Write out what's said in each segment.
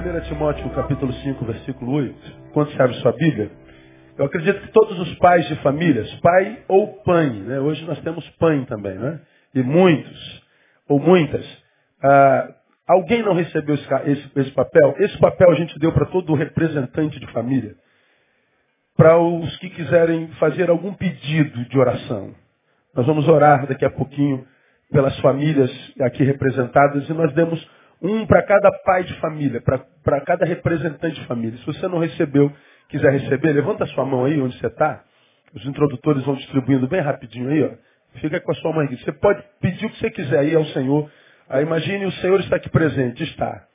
1 Timóteo capítulo 5, versículo 8, quando se abre sua Bíblia, eu acredito que todos os pais de famílias, pai ou pai, né? hoje nós temos pai também, né? E muitos, ou muitas, ah, alguém não recebeu esse, esse, esse papel? Esse papel a gente deu para todo representante de família. Para os que quiserem fazer algum pedido de oração. Nós vamos orar daqui a pouquinho pelas famílias aqui representadas e nós demos um para cada pai de família, para cada representante de família. Se você não recebeu, quiser receber, levanta a sua mão aí onde você está. Os introdutores vão distribuindo bem rapidinho aí, ó. Fica com a sua mão aqui. Você pode pedir o que você quiser aí ao Senhor. Aí imagine o Senhor está aqui presente, está.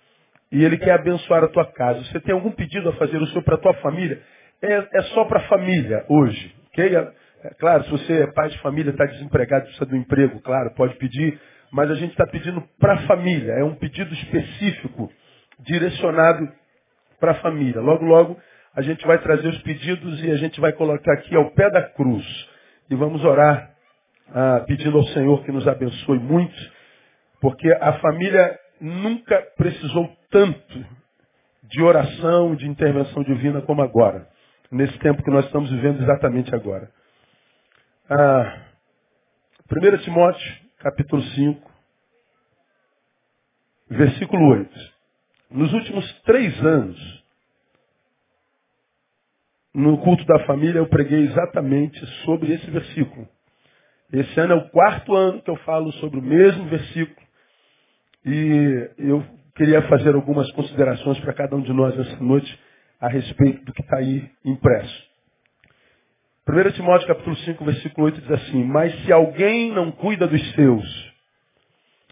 E Ele quer abençoar a tua casa. Você tem algum pedido a fazer o Senhor para a tua família? É, é só para a família hoje. ok? É, é, claro, se você é pai de família, está desempregado, precisa um emprego, claro, pode pedir mas a gente está pedindo para a família. É um pedido específico, direcionado para a família. Logo, logo, a gente vai trazer os pedidos e a gente vai colocar aqui ao pé da cruz. E vamos orar ah, pedindo ao Senhor que nos abençoe muito, porque a família nunca precisou tanto de oração, de intervenção divina como agora. Nesse tempo que nós estamos vivendo exatamente agora. Ah, 1 Timóteo capítulo 5, versículo 8. Nos últimos três anos, no culto da família, eu preguei exatamente sobre esse versículo. Esse ano é o quarto ano que eu falo sobre o mesmo versículo. E eu queria fazer algumas considerações para cada um de nós essa noite a respeito do que está aí impresso. 1 Timóteo capítulo 5, versículo 8 diz assim, mas se alguém não cuida dos seus,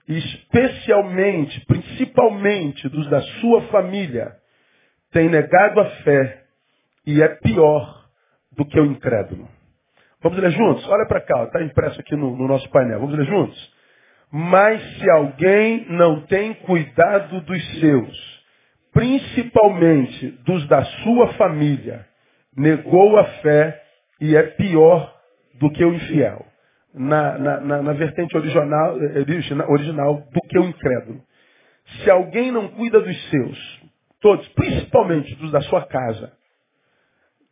especialmente, principalmente dos da sua família, tem negado a fé e é pior do que o incrédulo. Vamos ler juntos? Olha para cá, está impresso aqui no, no nosso painel. Vamos ler juntos? Mas se alguém não tem cuidado dos seus, principalmente dos da sua família, negou a fé e é pior do que o infiel. Na, na, na, na vertente original, original do que o incrédulo. Se alguém não cuida dos seus, todos, principalmente dos da sua casa,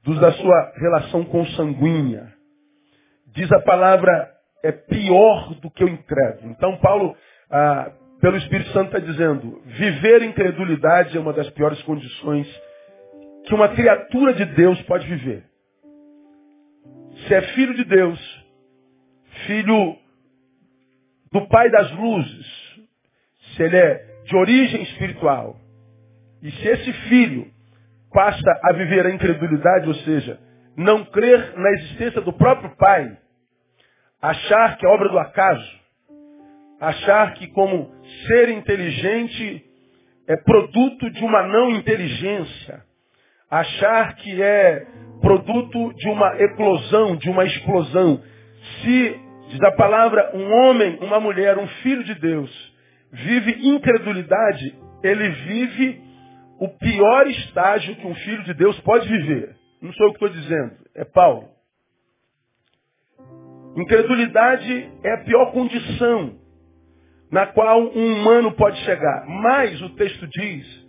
dos da sua relação consanguínea, diz a palavra, é pior do que o incrédulo. Então Paulo, ah, pelo Espírito Santo, está dizendo, viver incredulidade é uma das piores condições que uma criatura de Deus pode viver. Se é filho de Deus, filho do Pai das luzes, se ele é de origem espiritual, e se esse filho passa a viver a incredulidade, ou seja, não crer na existência do próprio Pai, achar que é obra do acaso, achar que como ser inteligente é produto de uma não inteligência, achar que é produto de uma eclosão, de uma explosão. Se, diz a palavra, um homem, uma mulher, um filho de Deus, vive incredulidade, ele vive o pior estágio que um filho de Deus pode viver. Não sou eu que estou dizendo, é Paulo. Incredulidade é a pior condição na qual um humano pode chegar. Mas o texto diz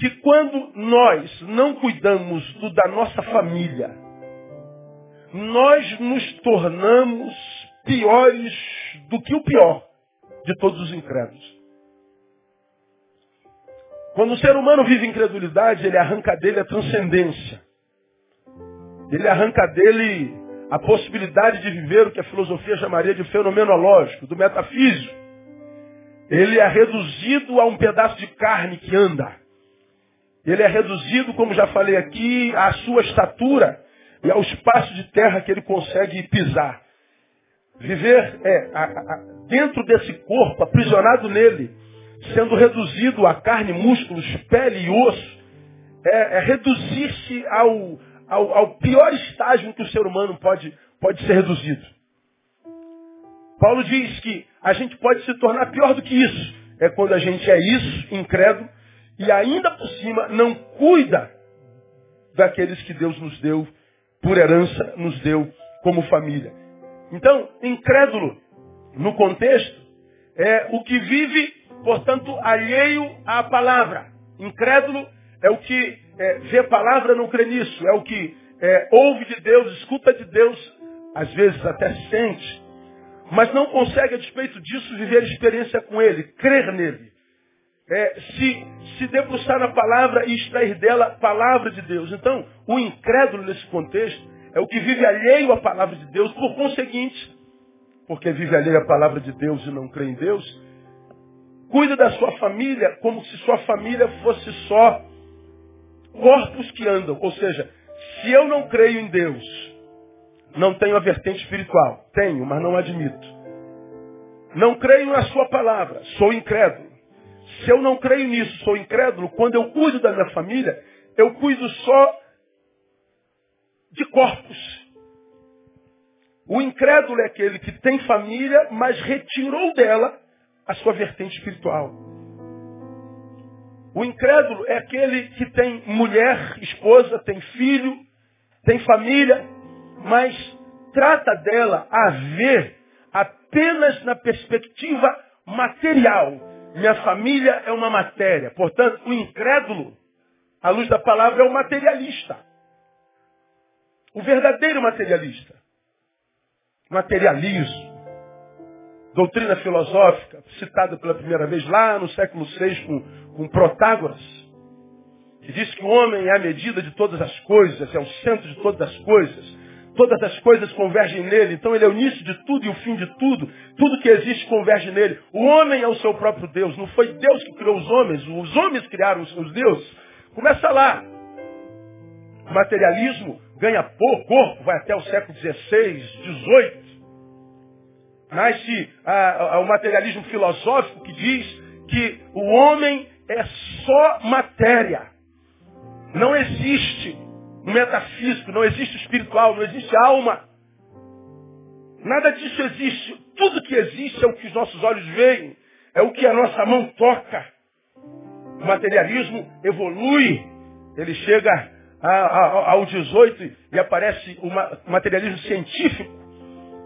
que quando nós não cuidamos do, da nossa família, nós nos tornamos piores do que o pior de todos os incrédulos. Quando o ser humano vive incredulidade, ele arranca dele a transcendência. Ele arranca dele a possibilidade de viver o que a filosofia chamaria de fenomenológico, do metafísico. Ele é reduzido a um pedaço de carne que anda. Ele é reduzido, como já falei aqui, à sua estatura e ao espaço de terra que ele consegue pisar. Viver é, a, a, dentro desse corpo, aprisionado nele, sendo reduzido a carne, músculos, pele e osso, é, é reduzir-se ao, ao, ao, pior estágio que o ser humano pode, pode ser reduzido. Paulo diz que a gente pode se tornar pior do que isso. É quando a gente é isso, incrédulo, e ainda por cima não cuida daqueles que Deus nos deu por herança, nos deu como família. Então, incrédulo, no contexto, é o que vive, portanto, alheio à palavra. Incrédulo é o que é, vê palavra não crê nisso. É o que é, ouve de Deus, escuta de Deus, às vezes até sente, mas não consegue, a despeito disso, viver experiência com Ele, crer nele. É, se, se debruçar na palavra e extrair dela a palavra de Deus. Então, o incrédulo nesse contexto é o que vive alheio à palavra de Deus, por conseguinte, porque vive alheio à palavra de Deus e não crê em Deus, cuida da sua família como se sua família fosse só corpos que andam. Ou seja, se eu não creio em Deus, não tenho a vertente espiritual. Tenho, mas não admito. Não creio na sua palavra, sou incrédulo. Se eu não creio nisso, sou incrédulo, quando eu cuido da minha família, eu cuido só de corpos. O incrédulo é aquele que tem família, mas retirou dela a sua vertente espiritual. O incrédulo é aquele que tem mulher, esposa, tem filho, tem família, mas trata dela a ver apenas na perspectiva material. Minha família é uma matéria. Portanto, o incrédulo, à luz da palavra, é o materialista. O verdadeiro materialista. Materialismo. Doutrina filosófica, citada pela primeira vez lá no século VI com, com Protágoras, que diz que o homem é a medida de todas as coisas, é o centro de todas as coisas. Todas as coisas convergem nele, então ele é o início de tudo e o fim de tudo. Tudo que existe converge nele. O homem é o seu próprio Deus. Não foi Deus que criou os homens, os homens criaram os seus deuses. Começa lá. O materialismo ganha pouco corpo, vai até o século XVI, XVIII. Nasce ah, o materialismo filosófico que diz que o homem é só matéria. Não existe metafísico, não existe espiritual, não existe alma. Nada disso existe. Tudo que existe é o que os nossos olhos veem, é o que a nossa mão toca. O materialismo evolui, ele chega a, a, ao 18 e aparece o materialismo científico,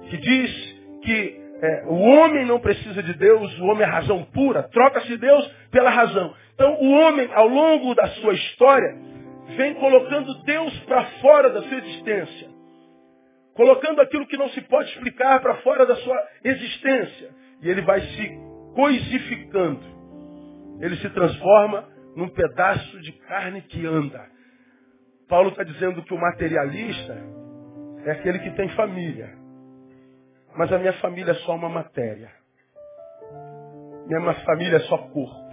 que diz que é, o homem não precisa de Deus, o homem é razão pura, troca-se Deus pela razão. Então o homem, ao longo da sua história, vem colocando Deus para fora da sua existência. Colocando aquilo que não se pode explicar para fora da sua existência. E ele vai se coisificando. Ele se transforma num pedaço de carne que anda. Paulo está dizendo que o materialista é aquele que tem família. Mas a minha família é só uma matéria. Minha família é só corpo.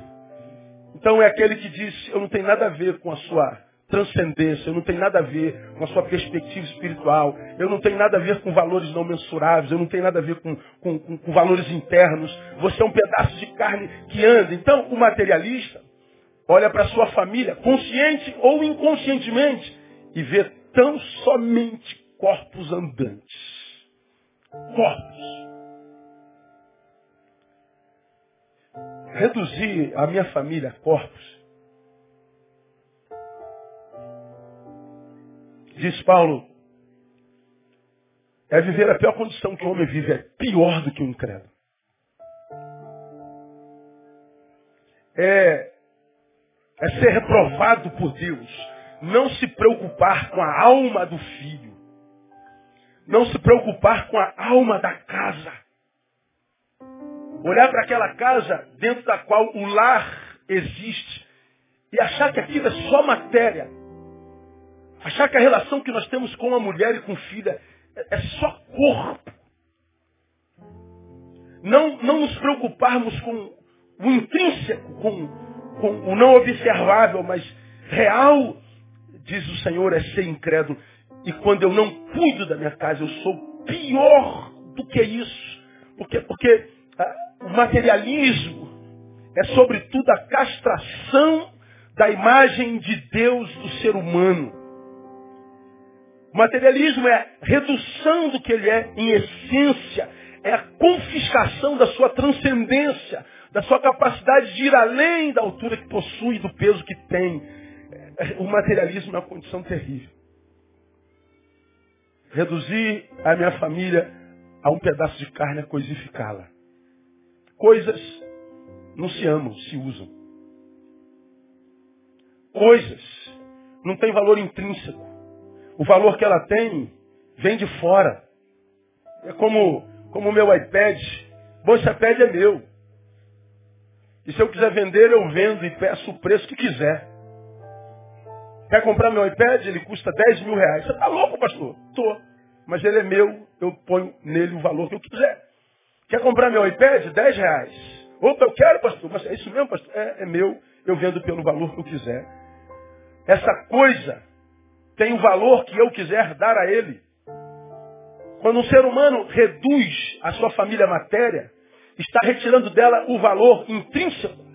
Então é aquele que diz, eu não tenho nada a ver com a sua transcendência, eu não tenho nada a ver com a sua perspectiva espiritual, eu não tenho nada a ver com valores não mensuráveis, eu não tenho nada a ver com, com, com, com valores internos. Você é um pedaço de carne que anda. Então, o materialista olha para sua família, consciente ou inconscientemente, e vê tão somente corpos andantes. Corpos. Reduzir a minha família a corpos Diz Paulo, é viver a pior condição que o homem vive, é pior do que o incrédulo. É, é ser reprovado por Deus. Não se preocupar com a alma do filho. Não se preocupar com a alma da casa. Olhar para aquela casa dentro da qual o lar existe e achar que aquilo é só matéria. Achar que a relação que nós temos com a mulher e com filha é, é só corpo. Não, não nos preocuparmos com o intrínseco, com, com o não observável, mas real, diz o Senhor, é ser incrédulo. E quando eu não cuido da minha casa, eu sou pior do que isso. Porque, porque ah, o materialismo é sobretudo a castração da imagem de Deus do ser humano. Materialismo é redução do que ele é em essência, é a confiscação da sua transcendência, da sua capacidade de ir além da altura que possui, do peso que tem. O materialismo é uma condição terrível. Reduzir a minha família a um pedaço de carne é coisificá-la. Coisas não se amam, se usam. coisas, não tem valor intrínseco. O valor que ela tem vem de fora. É como como o meu iPad. Bom, esse iPad é meu. E se eu quiser vender, eu vendo e peço o preço que quiser. Quer comprar meu iPad? Ele custa 10 mil reais. Você está louco, pastor? Tô. Mas ele é meu, eu ponho nele o valor que eu quiser. Quer comprar meu iPad? 10 reais. Opa, eu quero, pastor. Mas é isso mesmo, pastor? É, é meu, eu vendo pelo valor que eu quiser. Essa coisa tem o valor que eu quiser dar a ele. Quando um ser humano reduz a sua família matéria, está retirando dela o valor intrínseco.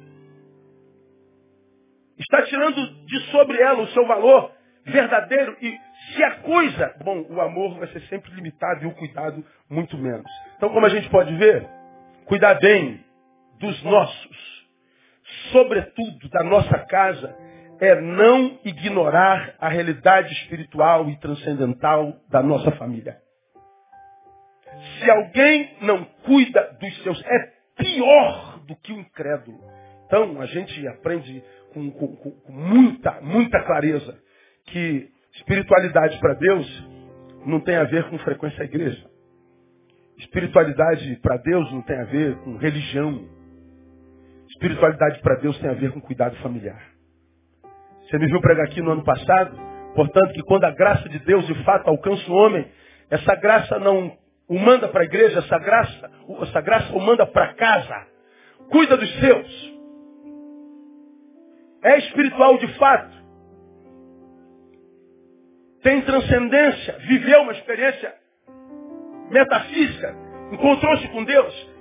Está tirando de sobre ela o seu valor verdadeiro. E se coisa, bom, o amor vai ser sempre limitado e o cuidado muito menos. Então, como a gente pode ver, cuidar bem dos nossos, sobretudo da nossa casa, é não ignorar a realidade espiritual e transcendental da nossa família. Se alguém não cuida dos seus, é pior do que o incrédulo. Então, a gente aprende com, com, com muita, muita clareza que espiritualidade para Deus não tem a ver com frequência à igreja. Espiritualidade para Deus não tem a ver com religião. Espiritualidade para Deus tem a ver com cuidado familiar. Você me viu pregar aqui no ano passado? Portanto, que quando a graça de Deus de fato alcança o homem, essa graça não o manda para a igreja, essa graça, essa graça o manda para casa. Cuida dos seus. É espiritual de fato. Tem transcendência, viveu uma experiência metafísica, encontrou-se com Deus.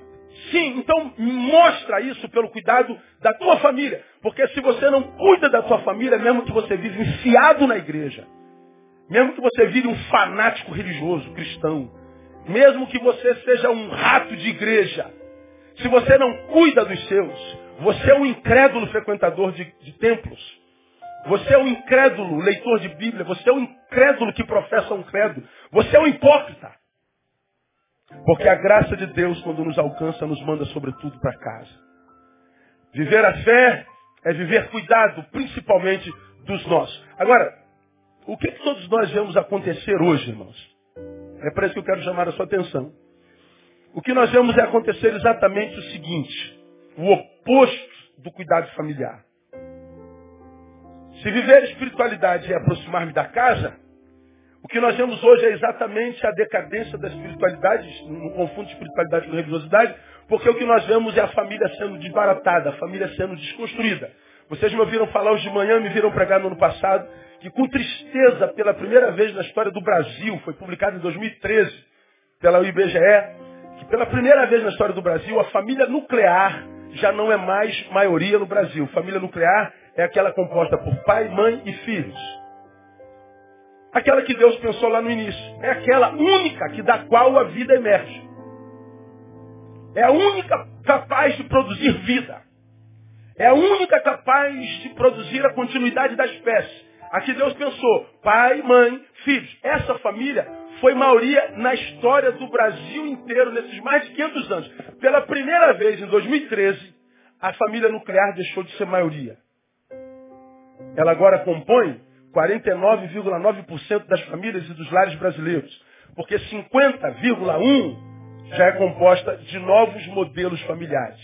Sim, então mostra isso pelo cuidado da tua família. Porque se você não cuida da tua família, mesmo que você vive enfiado na igreja, mesmo que você vive um fanático religioso, cristão, mesmo que você seja um rato de igreja, se você não cuida dos seus, você é um incrédulo frequentador de, de templos. Você é um incrédulo leitor de Bíblia. Você é um incrédulo que professa um credo. Você é um hipócrita. Porque a graça de Deus, quando nos alcança, nos manda sobretudo para casa. Viver a fé é viver cuidado, principalmente dos nossos. Agora, o que, que todos nós vemos acontecer hoje, irmãos? É para isso que eu quero chamar a sua atenção. O que nós vemos é acontecer exatamente o seguinte: o oposto do cuidado familiar. Se viver espiritualidade é aproximar-me da casa, o que nós vemos hoje é exatamente a decadência da espiritualidade, não confunde espiritualidade com religiosidade, porque o que nós vemos é a família sendo desbaratada, a família sendo desconstruída. Vocês me ouviram falar hoje de manhã, me viram pregar no ano passado, que com tristeza, pela primeira vez na história do Brasil, foi publicado em 2013 pela IBGE, que pela primeira vez na história do Brasil, a família nuclear já não é mais maioria no Brasil. Família nuclear é aquela composta por pai, mãe e filhos. Aquela que Deus pensou lá no início. É aquela única que da qual a vida emerge. É a única capaz de produzir vida. É a única capaz de produzir a continuidade da espécie. Aqui Deus pensou, pai, mãe, filhos. Essa família foi maioria na história do Brasil inteiro, nesses mais de 500 anos. Pela primeira vez, em 2013, a família nuclear deixou de ser maioria. Ela agora compõe 49,9% das famílias e dos lares brasileiros. Porque 50,1% já é composta de novos modelos familiares.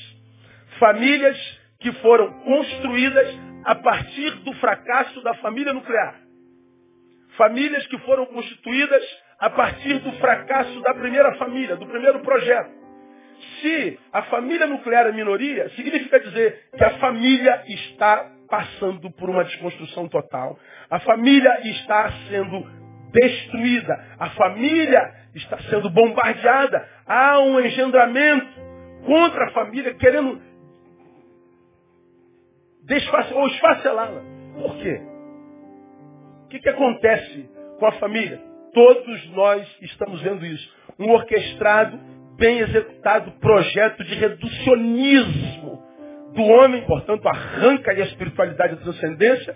Famílias que foram construídas a partir do fracasso da família nuclear. Famílias que foram constituídas a partir do fracasso da primeira família, do primeiro projeto. Se a família nuclear é minoria, significa dizer que a família está passando por uma desconstrução total. A família está sendo destruída. A família está sendo bombardeada. Há um engendramento contra a família querendo ou esfacelá-la. Por quê? O que, que acontece com a família? Todos nós estamos vendo isso. Um orquestrado, bem executado projeto de reducionismo do homem, portanto, arranca a espiritualidade e a transcendência,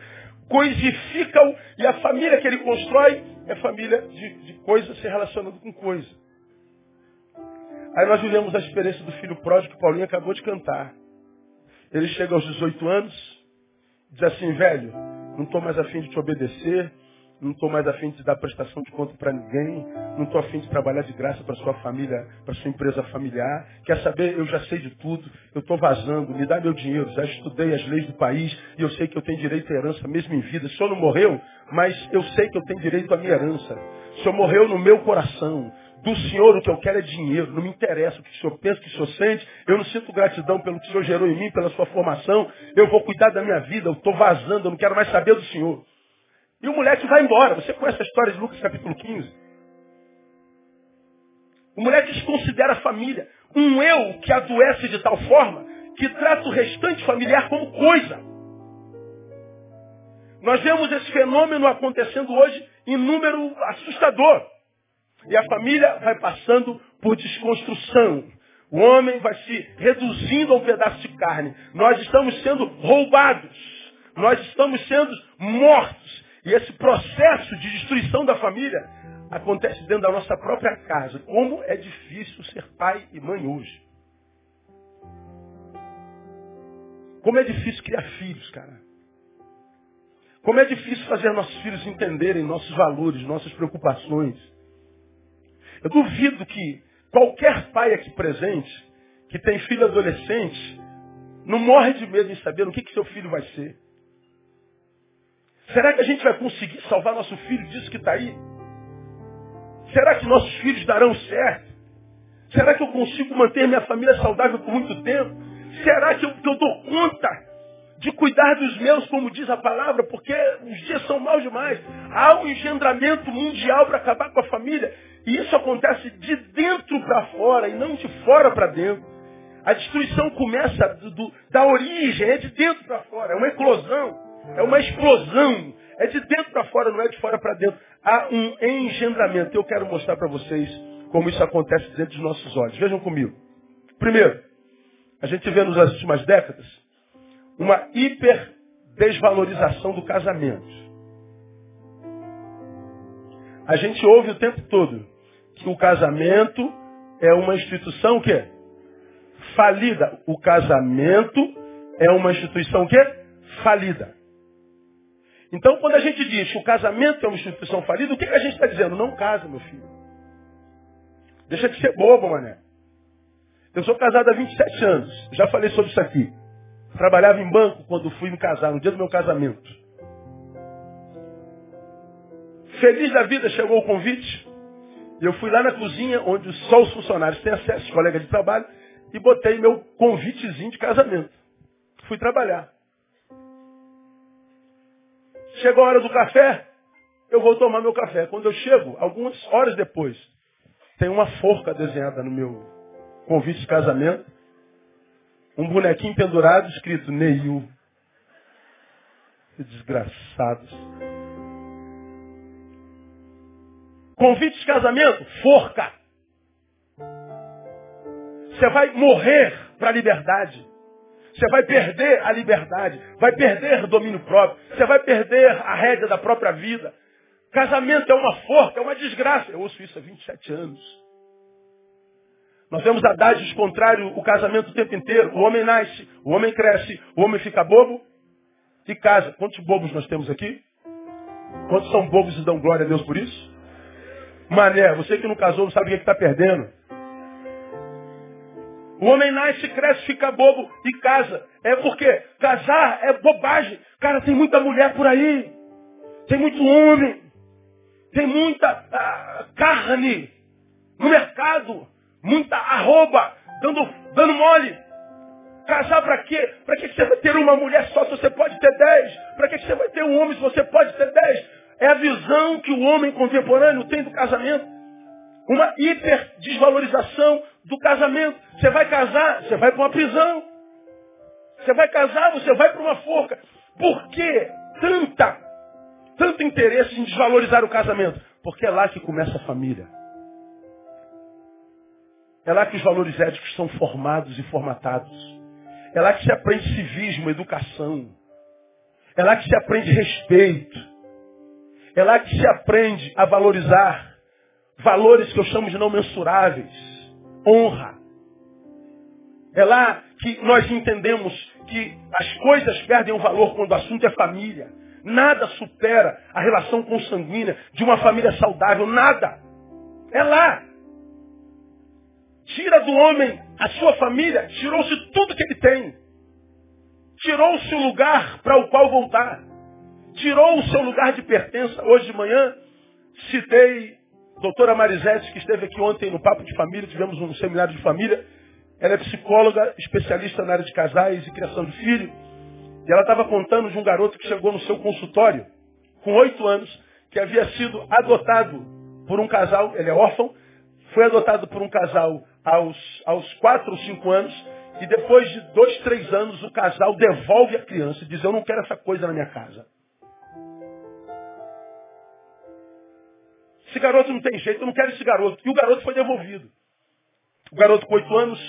coisifica-o e a família que ele constrói é família de, de se relacionando com coisa. Aí nós vivemos a experiência do filho pródigo que Paulinho acabou de cantar. Ele chega aos 18 anos, diz assim, velho, não estou mais afim de te obedecer, não estou mais afim de dar prestação de conta para ninguém, não estou afim de trabalhar de graça para sua família, para sua empresa familiar. Quer saber? Eu já sei de tudo, eu estou vazando, me dá meu dinheiro, já estudei as leis do país e eu sei que eu tenho direito à herança mesmo em vida. O senhor não morreu, mas eu sei que eu tenho direito à minha herança. O senhor morreu no meu coração. Do Senhor o que eu quero é dinheiro, não me interessa o que o Senhor pensa, o que o Senhor sente. Eu não sinto gratidão pelo que o Senhor gerou em mim, pela sua formação. Eu vou cuidar da minha vida, eu estou vazando, eu não quero mais saber do Senhor. E o moleque vai embora. Você conhece a história de Lucas capítulo 15? O moleque desconsidera a família. Um eu que adoece de tal forma que trata o restante familiar como coisa. Nós vemos esse fenômeno acontecendo hoje em número assustador. E a família vai passando por desconstrução. O homem vai se reduzindo a um pedaço de carne. Nós estamos sendo roubados. Nós estamos sendo mortos. E esse processo de destruição da família acontece dentro da nossa própria casa. Como é difícil ser pai e mãe hoje. Como é difícil criar filhos, cara. Como é difícil fazer nossos filhos entenderem nossos valores, nossas preocupações. Eu duvido que qualquer pai aqui presente, que tem filho adolescente, não morre de medo em saber o que, que seu filho vai ser. Será que a gente vai conseguir salvar nosso filho disso que está aí? Será que nossos filhos darão certo? Será que eu consigo manter minha família saudável por muito tempo? Será que eu, que eu dou conta de cuidar dos meus, como diz a palavra? Porque os dias são maus demais. Há um engendramento mundial para acabar com a família. E isso acontece de dentro para fora e não de fora para dentro. A destruição começa do, do, da origem, é de dentro para fora, é uma eclosão, é uma explosão. É de dentro para fora, não é de fora para dentro. Há um engendramento. Eu quero mostrar para vocês como isso acontece dentro dos nossos olhos. Vejam comigo. Primeiro, a gente vê nas últimas décadas uma hiperdesvalorização do casamento. A gente ouve o tempo todo que o casamento é uma instituição o quê? Falida. O casamento é uma instituição o quê? Falida. Então, quando a gente diz que o casamento é uma instituição falida, o que, que a gente está dizendo? Não casa, meu filho. Deixa de ser bobo, mané. Eu sou casado há 27 anos. Já falei sobre isso aqui. Trabalhava em banco quando fui me casar, no dia do meu casamento. Feliz da vida, chegou o convite. Eu fui lá na cozinha, onde só os funcionários têm acesso, colegas de trabalho, e botei meu convitezinho de casamento. Fui trabalhar. Chegou a hora do café, eu vou tomar meu café. Quando eu chego, algumas horas depois, tem uma forca desenhada no meu convite de casamento, um bonequinho pendurado escrito Neil. Desgraçados. Convite de casamento, forca. Você vai morrer para a liberdade. Você vai perder a liberdade. Vai perder o domínio próprio. Você vai perder a rédea da própria vida. Casamento é uma forca, é uma desgraça. Eu ouço isso há 27 anos. Nós vemos adágios contrário o casamento o tempo inteiro. O homem nasce, o homem cresce, o homem fica bobo e casa. Quantos bobos nós temos aqui? Quantos são bobos e dão glória a Deus por isso? Mané, você que não casou não sabe o que é está perdendo. O homem nasce, cresce, fica bobo e casa. É porque casar é bobagem. Cara, tem muita mulher por aí. Tem muito homem. Tem muita ah, carne no mercado. Muita arroba dando, dando mole. Casar para quê? Para que você vai ter uma mulher só se você pode ter dez? Para que você vai ter um homem se você pode ter dez? É a visão que o homem contemporâneo tem do casamento. Uma hiperdesvalorização do casamento. Você vai casar, você vai para uma prisão. Você vai casar, você vai para uma forca. Por que tanta, tanto interesse em desvalorizar o casamento? Porque é lá que começa a família. É lá que os valores éticos são formados e formatados. É lá que se aprende civismo, educação. É lá que se aprende respeito. É lá que se aprende a valorizar valores que eu chamo de não mensuráveis. Honra. É lá que nós entendemos que as coisas perdem o valor quando o assunto é família. Nada supera a relação consanguínea de uma família saudável. Nada. É lá. Tira do homem a sua família, tirou-se tudo que ele tem. Tirou-se o lugar para o qual voltar. Tirou o seu lugar de pertença. Hoje de manhã, citei doutora Marisete, que esteve aqui ontem no Papo de Família, tivemos um seminário de família. Ela é psicóloga, especialista na área de casais e criação de filho. E ela estava contando de um garoto que chegou no seu consultório, com oito anos, que havia sido adotado por um casal, ele é órfão, foi adotado por um casal aos, aos quatro ou cinco anos, e depois de dois, três anos, o casal devolve a criança e diz, eu não quero essa coisa na minha casa. Esse garoto não tem jeito, eu não quero esse garoto. E o garoto foi devolvido. O garoto com oito anos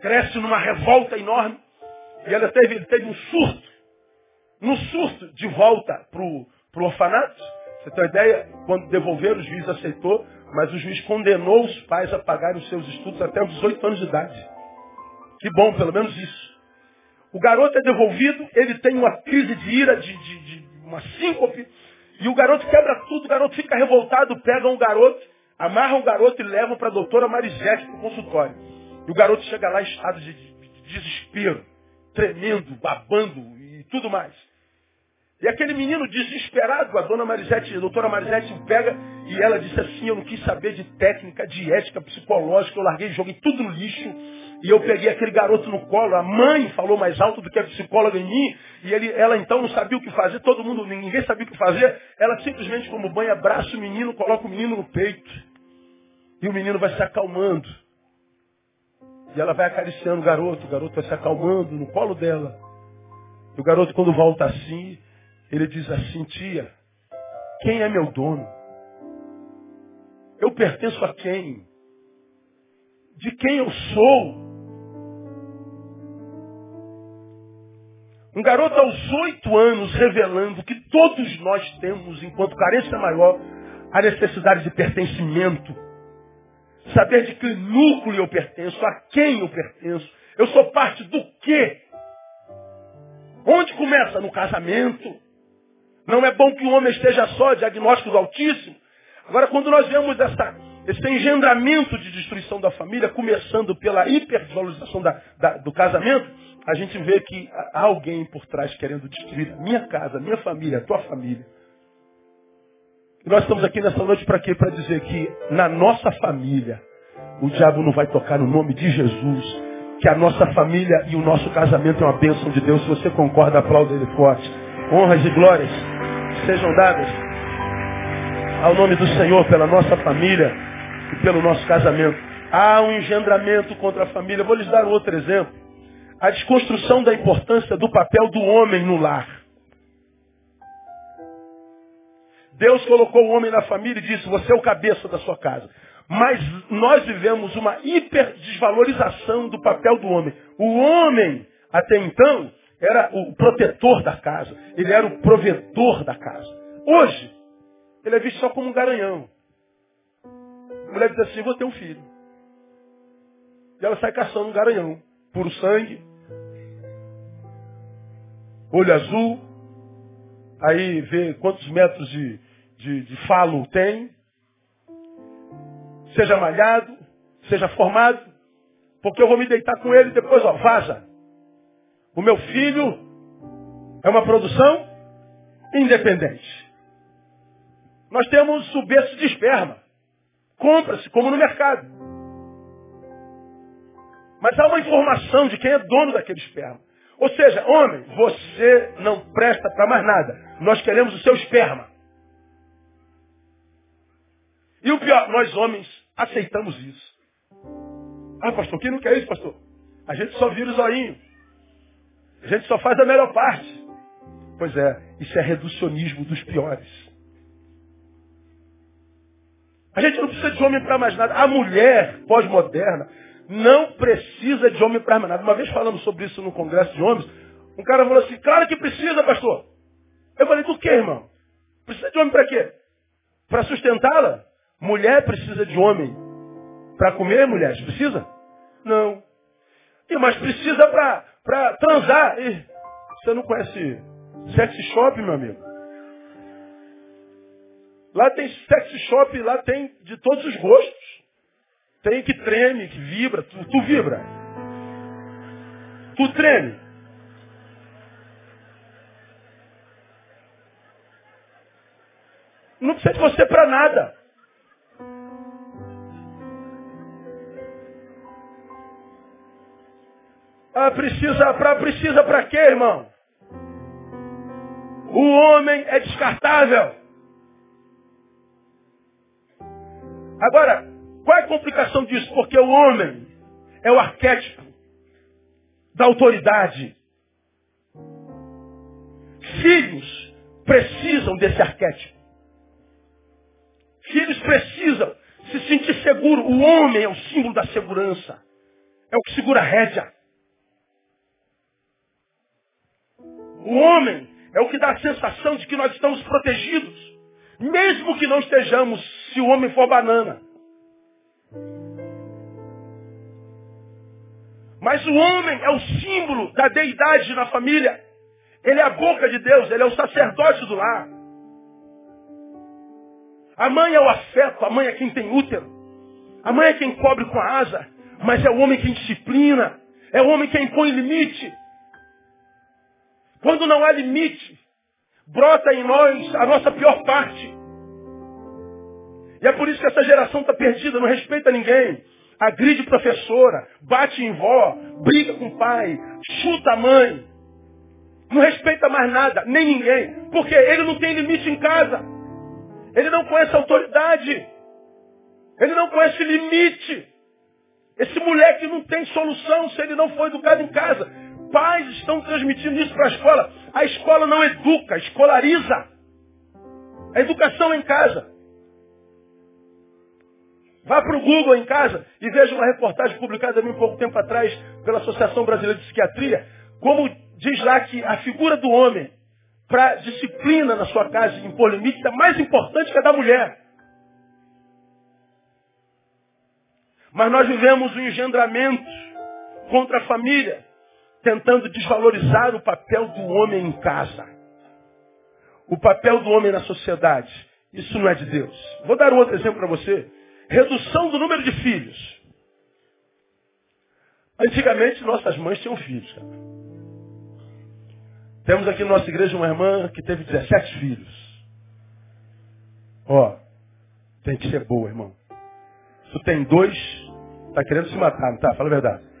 cresce numa revolta enorme. E ela teve, ele teve um surto. No surto, de volta para o orfanato. Você tem uma ideia? Quando devolveram, o juiz aceitou, mas o juiz condenou os pais a pagarem os seus estudos até os 18 anos de idade. Que bom, pelo menos isso. O garoto é devolvido, ele tem uma crise de ira, de, de, de uma síncope, e o garoto quebra tudo, o garoto fica revoltado, pega um garoto, amarra o garoto e leva para a doutora Marisete para o consultório. E o garoto chega lá em estado de desespero, tremendo, babando e tudo mais. E aquele menino desesperado, a dona Marisete, a doutora Marisete pega e ela disse assim, eu não quis saber de técnica, de ética psicológica, eu larguei, joguei tudo no lixo, e eu peguei aquele garoto no colo, a mãe falou mais alto do que a psicóloga em mim, e ele, ela então não sabia o que fazer, todo mundo, ninguém sabia o que fazer, ela simplesmente como banho abraça o menino, coloca o menino no peito. E o menino vai se acalmando. E ela vai acariciando o garoto, o garoto vai se acalmando no colo dela. E o garoto quando volta assim, ele diz assim, tia, quem é meu dono? Eu pertenço a quem? De quem eu sou? Um garoto aos oito anos revelando que todos nós temos, enquanto carência maior, a necessidade de pertencimento. Saber de que núcleo eu pertenço, a quem eu pertenço. Eu sou parte do quê? Onde começa? No casamento. Não é bom que o homem esteja só, diagnóstico do altíssimo. Agora, quando nós vemos essa, esse engendramento de destruição da família, começando pela hipervalorização da, da, do casamento, a gente vê que há alguém por trás querendo destruir a minha casa, a minha família, a tua família. E nós estamos aqui nessa noite para quê? Para dizer que na nossa família, o diabo não vai tocar no nome de Jesus. Que a nossa família e o nosso casamento é uma bênção de Deus. Se você concorda, aplauda ele forte. Honras e glórias sejam dadas ao nome do Senhor pela nossa família e pelo nosso casamento. Há um engendramento contra a família. Vou lhes dar outro exemplo a desconstrução da importância do papel do homem no lar. Deus colocou o homem na família e disse, você é o cabeça da sua casa. Mas nós vivemos uma hiperdesvalorização do papel do homem. O homem, até então, era o protetor da casa. Ele era o provedor da casa. Hoje, ele é visto só como um garanhão. A mulher diz assim, vou ter um filho. E ela sai caçando um garanhão. Puro sangue, olho azul, aí vê quantos metros de, de, de falo tem, seja malhado, seja formado, porque eu vou me deitar com ele e depois, ó, vaza. O meu filho é uma produção independente. Nós temos o berço de esperma. Compra-se, como no mercado. Mas há uma informação de quem é dono daquele esperma. Ou seja, homem, você não presta para mais nada. Nós queremos o seu esperma. E o pior, nós homens aceitamos isso. Ah, pastor, quem não quer isso, pastor? A gente só vira o zoinho. A gente só faz a melhor parte. Pois é, isso é reducionismo dos piores. A gente não precisa de homem para mais nada. A mulher pós-moderna não precisa de homem para nada. Uma vez falando sobre isso no congresso de homens, um cara falou assim, claro que precisa, pastor. Eu falei, do que, irmão? Precisa de homem para quê? Para sustentá-la? Mulher precisa de homem. Para comer, mulheres? Precisa? Não. Mas precisa para transar. E, você não conhece sex shop, meu amigo? Lá tem sex shop, lá tem de todos os gostos. Tem que treme, que vibra. Tu, tu vibra. Tu treme. Não precisa de você para nada. Ah, precisa para precisa para quê, irmão? O homem é descartável. Agora, qual é a complicação disso? Porque o homem é o arquétipo da autoridade. Filhos precisam desse arquétipo. Filhos precisam se sentir seguro. O homem é o símbolo da segurança. É o que segura a rédea. O homem é o que dá a sensação de que nós estamos protegidos. Mesmo que não estejamos, se o homem for banana. Mas o homem é o símbolo da deidade na família. Ele é a boca de Deus, ele é o sacerdote do lar. A mãe é o afeto, a mãe é quem tem útero. A mãe é quem cobre com a asa, mas é o homem quem disciplina. É o homem quem impõe limite. Quando não há limite, brota em nós a nossa pior parte. E é por isso que essa geração está perdida, não respeita ninguém. Agride professora, bate em vó, briga com o pai, chuta a mãe. Não respeita mais nada, nem ninguém. Porque ele não tem limite em casa. Ele não conhece autoridade. Ele não conhece limite. Esse moleque não tem solução se ele não for educado em casa. Pais estão transmitindo isso para a escola. A escola não educa, escolariza. A educação é em casa. Vá para o Google em casa e veja uma reportagem publicada há um pouco tempo atrás pela Associação Brasileira de Psiquiatria, como diz lá que a figura do homem para disciplina na sua casa e impor é mais importante que a da mulher. Mas nós vivemos um engendramento contra a família, tentando desvalorizar o papel do homem em casa. O papel do homem na sociedade. Isso não é de Deus. Vou dar um outro exemplo para você. Redução do número de filhos. Antigamente nossas mães tinham filhos. Cara. Temos aqui na nossa igreja uma irmã que teve 17 filhos. Ó, tem que ser boa, irmão. Tu tem dois, tá querendo se matar, não tá? Fala a verdade.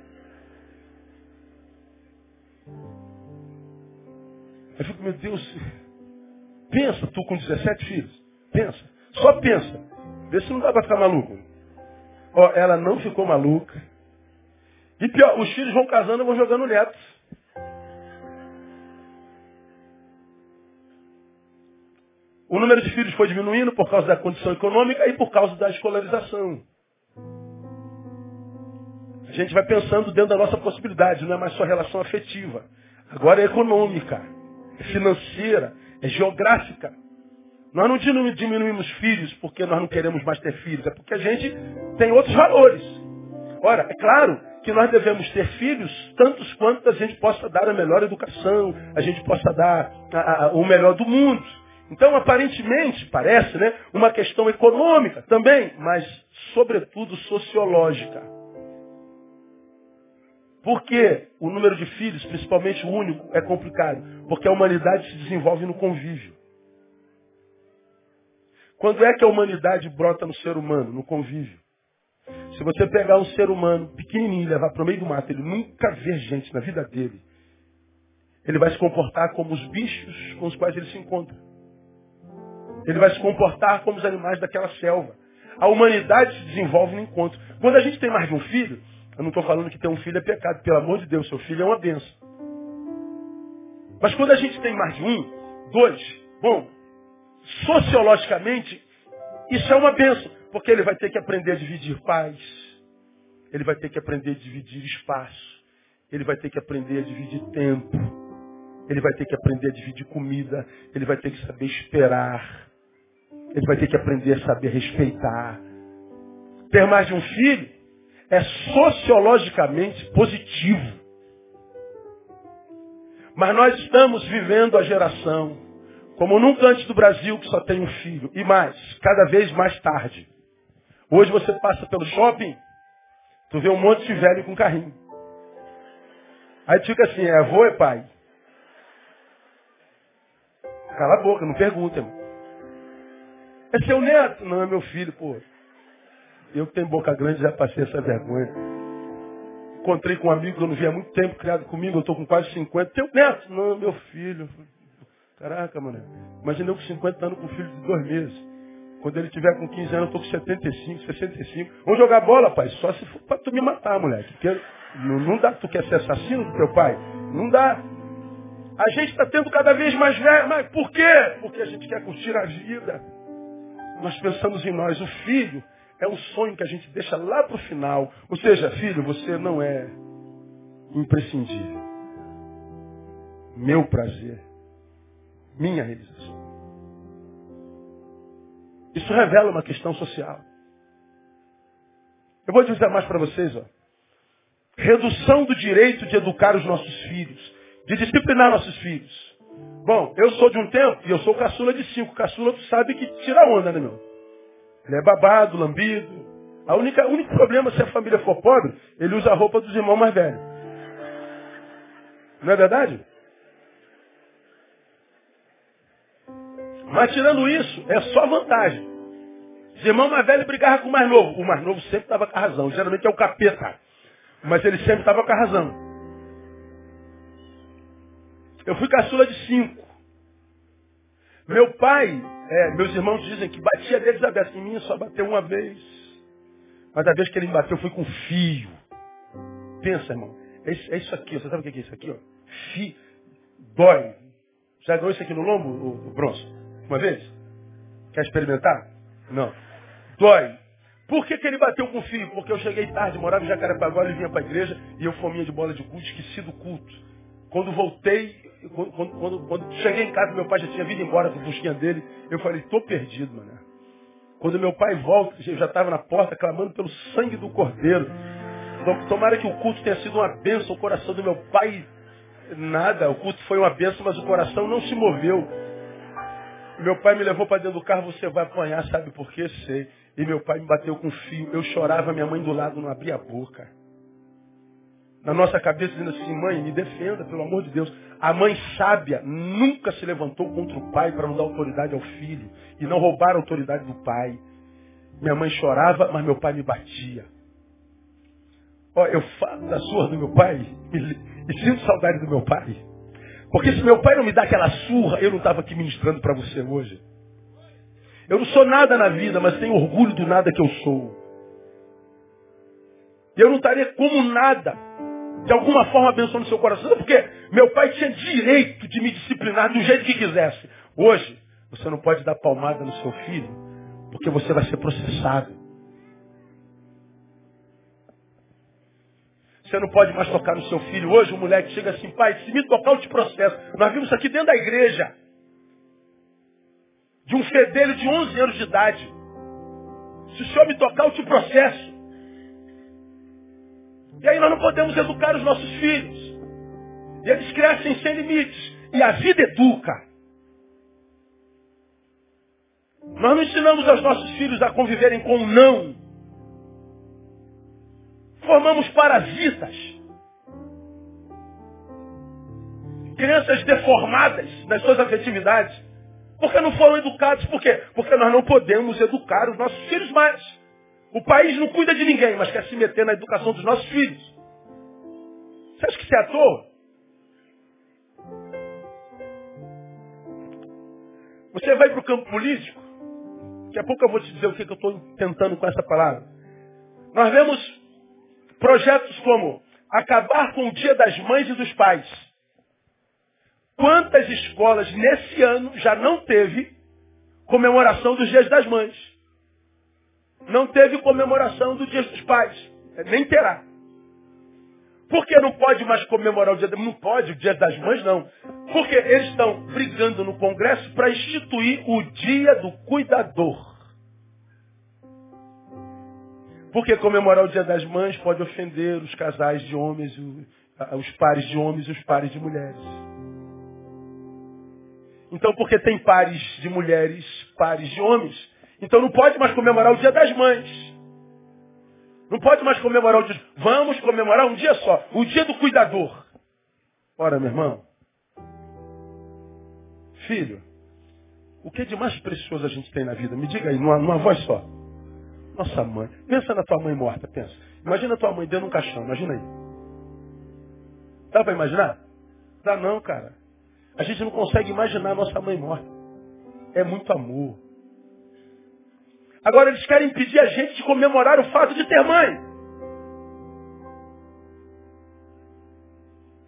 Eu fico, meu Deus, pensa tu com 17 filhos. Pensa. Só pensa. Vê se não dá para ficar maluco. Ó, ela não ficou maluca. E pior, os filhos vão casando e vão jogando netos. O número de filhos foi diminuindo por causa da condição econômica e por causa da escolarização. A gente vai pensando dentro da nossa possibilidade, não é mais só relação afetiva. Agora é econômica, é financeira, é geográfica. Nós não diminuímos filhos porque nós não queremos mais ter filhos, é porque a gente tem outros valores. Ora, é claro que nós devemos ter filhos tantos quanto a gente possa dar a melhor educação, a gente possa dar a, a, o melhor do mundo. Então, aparentemente, parece, né, uma questão econômica também, mas, sobretudo, sociológica. Por que o número de filhos, principalmente o único, é complicado? Porque a humanidade se desenvolve no convívio. Quando é que a humanidade brota no ser humano? No convívio. Se você pegar um ser humano pequenininho e levar para o meio do mato, ele nunca vê gente na vida dele. Ele vai se comportar como os bichos com os quais ele se encontra. Ele vai se comportar como os animais daquela selva. A humanidade se desenvolve no encontro. Quando a gente tem mais de um filho, eu não estou falando que ter um filho é pecado. Pelo amor de Deus, seu filho é uma benção. Mas quando a gente tem mais de um, dois, bom, sociologicamente, isso é uma benção, porque ele vai ter que aprender a dividir paz, ele vai ter que aprender a dividir espaço, ele vai ter que aprender a dividir tempo, ele vai ter que aprender a dividir comida, ele vai ter que saber esperar, ele vai ter que aprender a saber respeitar. Ter mais de um filho é sociologicamente positivo. Mas nós estamos vivendo a geração Como nunca antes do Brasil, que só tem um filho. E mais, cada vez mais tarde. Hoje você passa pelo shopping, tu vê um monte de velho com carrinho. Aí tu fica assim, é avô é pai? Cala a boca, não pergunta, irmão. É seu neto? Não, é meu filho, pô. Eu que tenho boca grande já passei essa vergonha. Encontrei com um amigo que eu não via há muito tempo, criado comigo, eu estou com quase 50. Teu neto? Não, meu filho. Caraca, mano. Imagina eu com 50 anos com um filho de dois meses. Quando ele tiver com 15 anos, eu estou com 75, 65. Vamos jogar bola, pai. Só se for para tu me matar, moleque. Porque não, não dá. Tu quer ser assassino do teu pai? Não dá. A gente está tendo cada vez mais velho. Mas por quê? Porque a gente quer curtir a vida. Nós pensamos em nós. O filho é um sonho que a gente deixa lá para o final. Ou seja, filho, você não é imprescindível. Meu prazer. Minha realização. Isso revela uma questão social. Eu vou dizer mais para vocês, ó. Redução do direito de educar os nossos filhos, de disciplinar nossos filhos. Bom, eu sou de um tempo e eu sou caçula de cinco. Caçula tu sabe que tira onda, né, meu? Ele é babado, lambido. A única, o único problema se a família for pobre, ele usa a roupa dos irmãos mais velhos. Não é verdade? Mas tirando isso, é só vantagem. Os irmãos mais velhos brigavam com o mais novo. O mais novo sempre estava com a razão. Geralmente é o capeta. Mas ele sempre estava com a razão. Eu fui caçula de cinco. Meu pai, é, meus irmãos dizem que batia deles abertos. Em mim só bateu uma vez. Mas a vez que ele me bateu foi com fio. Pensa, irmão. É isso, é isso aqui. Você sabe o que é isso aqui? Ó? Fio. Dói. Já ganhou isso aqui no lombo, o, o bronze? Uma vez? Quer experimentar? Não. Dói. Por que, que ele bateu com fio? Porque eu cheguei tarde, morava em Jacarepaguá, ele vinha para a igreja e eu fominha de bola de culto, esqueci do culto. Quando voltei, quando, quando, quando, cheguei em casa, meu pai já tinha vindo embora com a busquinha dele, eu falei, tô perdido, mano. Quando meu pai volta, eu já estava na porta clamando pelo sangue do cordeiro. Tomara que o culto tenha sido uma bênção, o coração do meu pai. Nada, o culto foi uma bênção, mas o coração não se moveu. Meu pai me levou para dentro do carro, você vai apanhar, sabe por quê? Sei. E meu pai me bateu com fio. Eu chorava, minha mãe do lado não abria a boca. Na nossa cabeça dizendo assim, mãe, me defenda, pelo amor de Deus. A mãe sábia nunca se levantou contra o pai para não dar autoridade ao filho e não roubar a autoridade do pai. Minha mãe chorava, mas meu pai me batia. Ó, eu falo da surra do meu pai e, e sinto saudade do meu pai. Porque se meu pai não me dá aquela surra, eu não estava aqui ministrando para você hoje. Eu não sou nada na vida, mas tenho orgulho do nada que eu sou. Eu não estaria como nada, de alguma forma abençoando seu coração, porque meu pai tinha direito de me disciplinar do jeito que quisesse. Hoje, você não pode dar palmada no seu filho, porque você vai ser processado. Você não pode mais tocar no seu filho. Hoje o moleque chega assim, pai, se me tocar eu te processo. Nós vimos isso aqui dentro da igreja. De um fedelho de 11 anos de idade. Se o senhor me tocar, eu te processo. E aí nós não podemos educar os nossos filhos. E eles crescem sem limites. E a vida educa. Nós não ensinamos aos nossos filhos a conviverem com o não. Formamos parasitas. Crianças deformadas nas suas afetividades. Porque não foram educados. Por quê? Porque nós não podemos educar os nossos filhos mais. O país não cuida de ninguém, mas quer se meter na educação dos nossos filhos. Você acha que isso é à toa? Você vai para o campo político, daqui a pouco eu vou te dizer o que, eu estou tentando com essa palavra. Nós vemos Projetos como acabar com o dia das mães e dos pais. Quantas escolas nesse ano já não teve comemoração dos dias das mães? Não teve comemoração do dia dos pais. Nem terá. Por que não pode mais comemorar o dia? Não pode, o dia das mães não. Porque eles estão brigando no Congresso para instituir o dia do cuidador. Porque comemorar o Dia das Mães pode ofender os casais de homens, os pares de homens e os pares de mulheres. Então, porque tem pares de mulheres, pares de homens, então não pode mais comemorar o dia das mães. Não pode mais comemorar o dia. Vamos comemorar um dia só, o dia do cuidador. Ora, meu irmão. Filho, o que de mais precioso a gente tem na vida? Me diga aí, numa, numa voz só. Nossa mãe. Pensa na tua mãe morta, pensa. Imagina a tua mãe dentro de um caixão, imagina aí. Dá para imaginar? Dá não, cara. A gente não consegue imaginar a nossa mãe morta. É muito amor. Agora eles querem impedir a gente de comemorar o fato de ter mãe.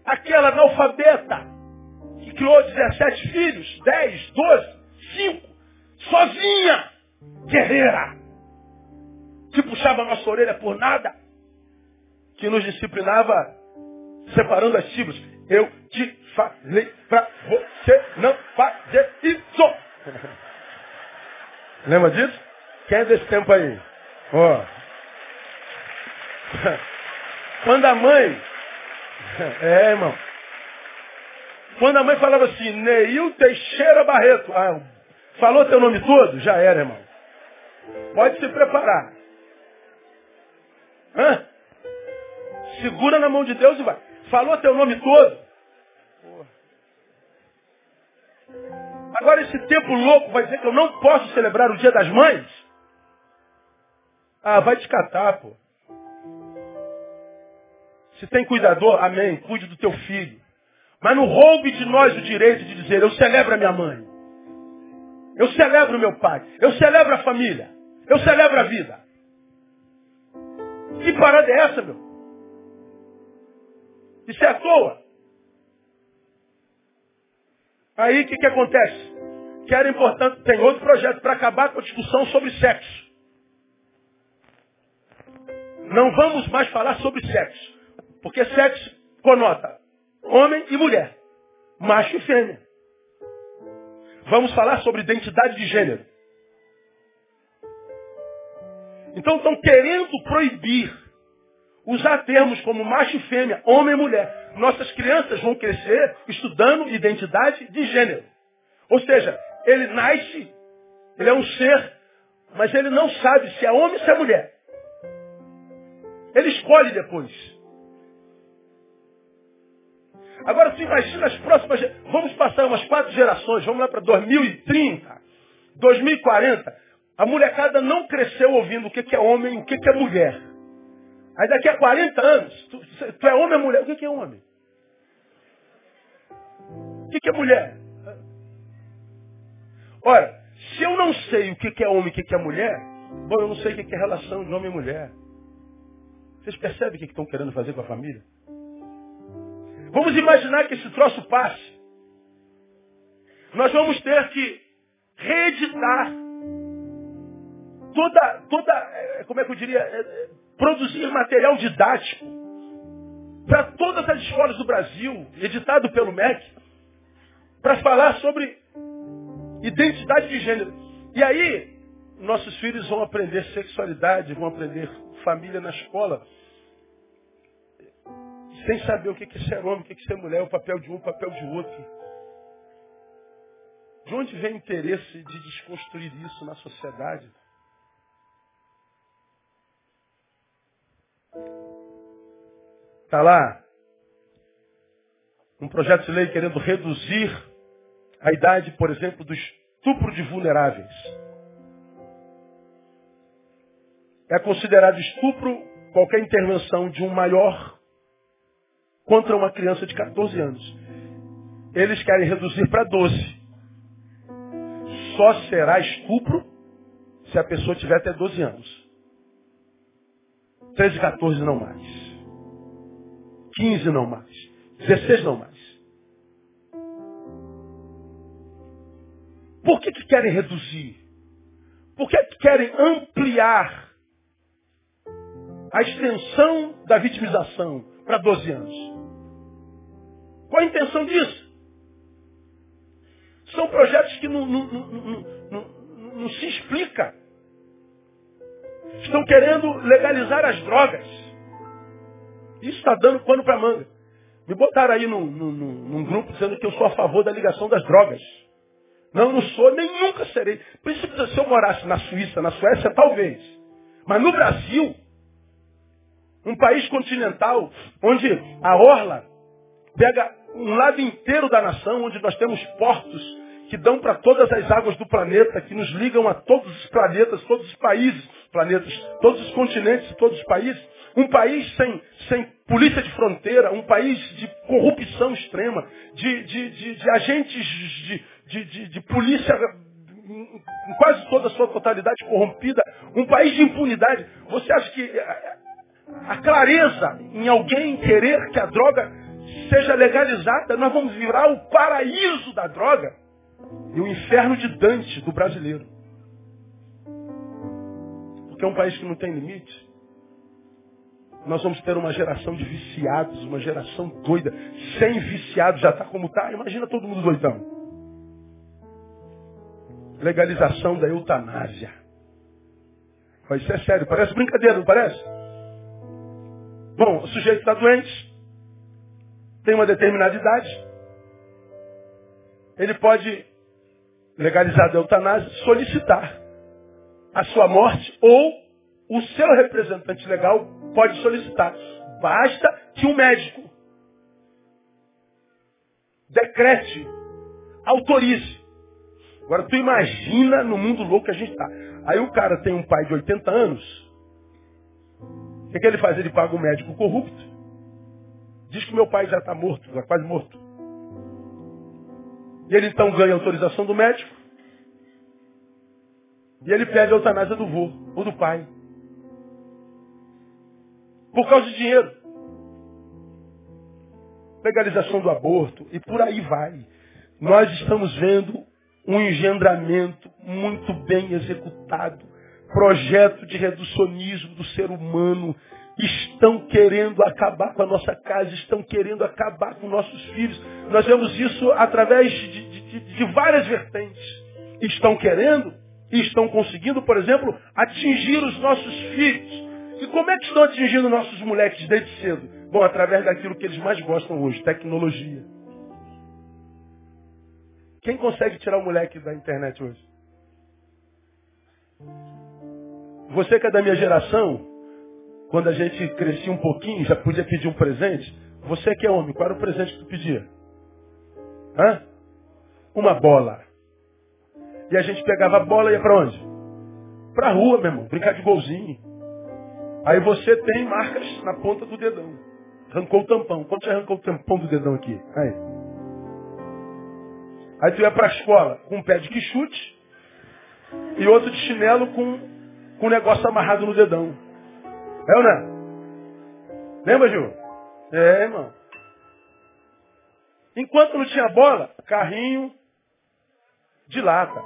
Aquela analfabeta que criou 17 filhos, 10, 12, 5, sozinha, guerreira, que puxava nossa orelha por nada, que nos disciplinava separando as tíbulas. Eu te falei para você não fazer isso. Lembra disso? Quem é desse tempo aí? Ó. Quando a mãe. É, irmão. Quando a mãe falava assim, Neil Teixeira Barreto. Ah, falou teu nome todo? Já era, irmão. Pode se preparar. Hã? Segura na mão de Deus e vai. Falou teu nome todo? Agora esse tempo louco vai dizer que eu não posso celebrar o dia das mães? Ah, vai te catar, pô. Se tem cuidador, amém, cuide do teu filho. Mas não roube de nós o direito de dizer, eu celebro a minha mãe. Eu celebro meu pai. Eu celebro a família. Eu celebro a vida. Que parada é essa, meu? Isso é à toa. Aí o que, que acontece? Que era importante, tem outro projeto para acabar com a discussão sobre sexo. Não vamos mais falar sobre sexo. Porque sexo conota homem e mulher, macho e fêmea. Vamos falar sobre identidade de gênero. Então estão querendo proibir usar termos como macho e fêmea, homem e mulher. Nossas crianças vão crescer estudando identidade de gênero. Ou seja, ele nasce, ele é um ser, mas ele não sabe se é homem ou se é mulher. Ele escolhe depois. Agora tu imagina as próximas. Vamos passar umas quatro gerações, vamos lá para 2030, 2040. A molecada não cresceu ouvindo o que é homem e o que é mulher. Aí daqui a 40 anos, tu, tu é homem ou mulher? O que é homem? O que é mulher? Ora, se eu não sei o que é homem e o que é mulher, bom, eu não sei o que é relação de homem e mulher. Vocês percebem o que estão querendo fazer com a família? Vamos imaginar que esse troço passe. Nós vamos ter que reeditar toda, toda, é, como é que eu diria, é, produzir material didático para todas as escolas do Brasil, editado pelo MEC, para falar sobre identidade de gênero. E aí, nossos filhos vão aprender sexualidade, vão aprender família na escola, sem saber o que é ser homem, o que é ser mulher, o papel de um, o papel de outro. De onde vem o interesse de desconstruir isso na sociedade? Está lá um projeto de lei querendo reduzir a idade, por exemplo, do estupro de vulneráveis. É considerado estupro qualquer intervenção de um maior contra uma criança de 14 anos. Eles querem reduzir para 12. Só será estupro se a pessoa tiver até 12 anos. 13 e 14 não mais. 15 não mais. 16 não mais. Por que, que querem reduzir? Por que, que querem ampliar a extensão da vitimização para 12 anos? Qual a intenção disso? São projetos que não, não, não, não se explica. Estão querendo legalizar as drogas. Isso está dando pano para manga. Me botaram aí num, num, num, grupo dizendo que eu sou a favor da ligação das drogas. Não, não sou, nem nunca serei. Isso, se eu morasse na Suíça, na Suécia, talvez. Mas no Brasil, um país continental, onde a orla pega um lado inteiro da nação, onde nós temos portos que dão para todas as águas do planeta, que nos ligam a todos os planetas, todos os países, planetas, todos os continentes, todos os países. Um país sem, sem polícia de fronteira, um país de corrupção extrema, de, de, de, de agentes de, polícia em quase toda a sua totalidade corrompida, um país de impunidade. Você acha que a clareza em alguém querer que a droga seja legalizada, nós vamos virar o paraíso da droga e o inferno de Dante do brasileiro. Porque é um país que não tem limite. Nós vamos ter uma geração de viciados, uma geração doida. Sem viciados já está como está. Imagina todo mundo doidão. Legalização da eutanásia. Mas isso é sério, parece brincadeira, não parece? Bom, o sujeito está doente, tem uma determinada idade, ele pode, legalizar a eutanásia, solicitar a sua morte ou o seu representante legal pode solicitar. Basta que um médico decrete, autorize. Agora tu imagina no mundo louco que a gente está. Aí o cara tem um pai de 80 anos. Que, que ele faz? Ele paga um médico corrupto. Diz que meu pai já está morto, já quase morto. E ele então ganha autorização do médico. E ele pede a eutanásia do vô ou do pai. Por causa de dinheiro. Legalização do aborto e por aí vai. Nós estamos vendo um engendramento muito bem executado, projeto de reducionismo do ser humano, estão querendo acabar com a nossa casa, estão querendo acabar com nossos filhos. Nós vemos isso através de, de, de, várias vertentes. Estão querendo e estão conseguindo, por exemplo, atingir os nossos filhos. E como é que estão atingindo nossos moleques desde cedo? Bom, através daquilo que eles mais gostam hoje, tecnologia. Quem consegue tirar o moleque da internet hoje? Você que é da minha geração, quando a gente crescia um pouquinho, já podia pedir um presente. Você que é homem, qual era o presente que tu pedia? Hã? Uma bola. E a gente pegava a bola e ia para onde? Pra rua, meu irmão, brincar de golzinho. Aí você tem marcas na ponta do dedão. Arrancou o tampão. Quando você arrancou o tampão do dedão aqui? Aí. Aí tu ia para a escola com um pé de quichute e outro de chinelo com, com um negócio amarrado no dedão. É ou não é? Lembra, Ju? É, irmão. Enquanto não tinha bola, carrinho de lata.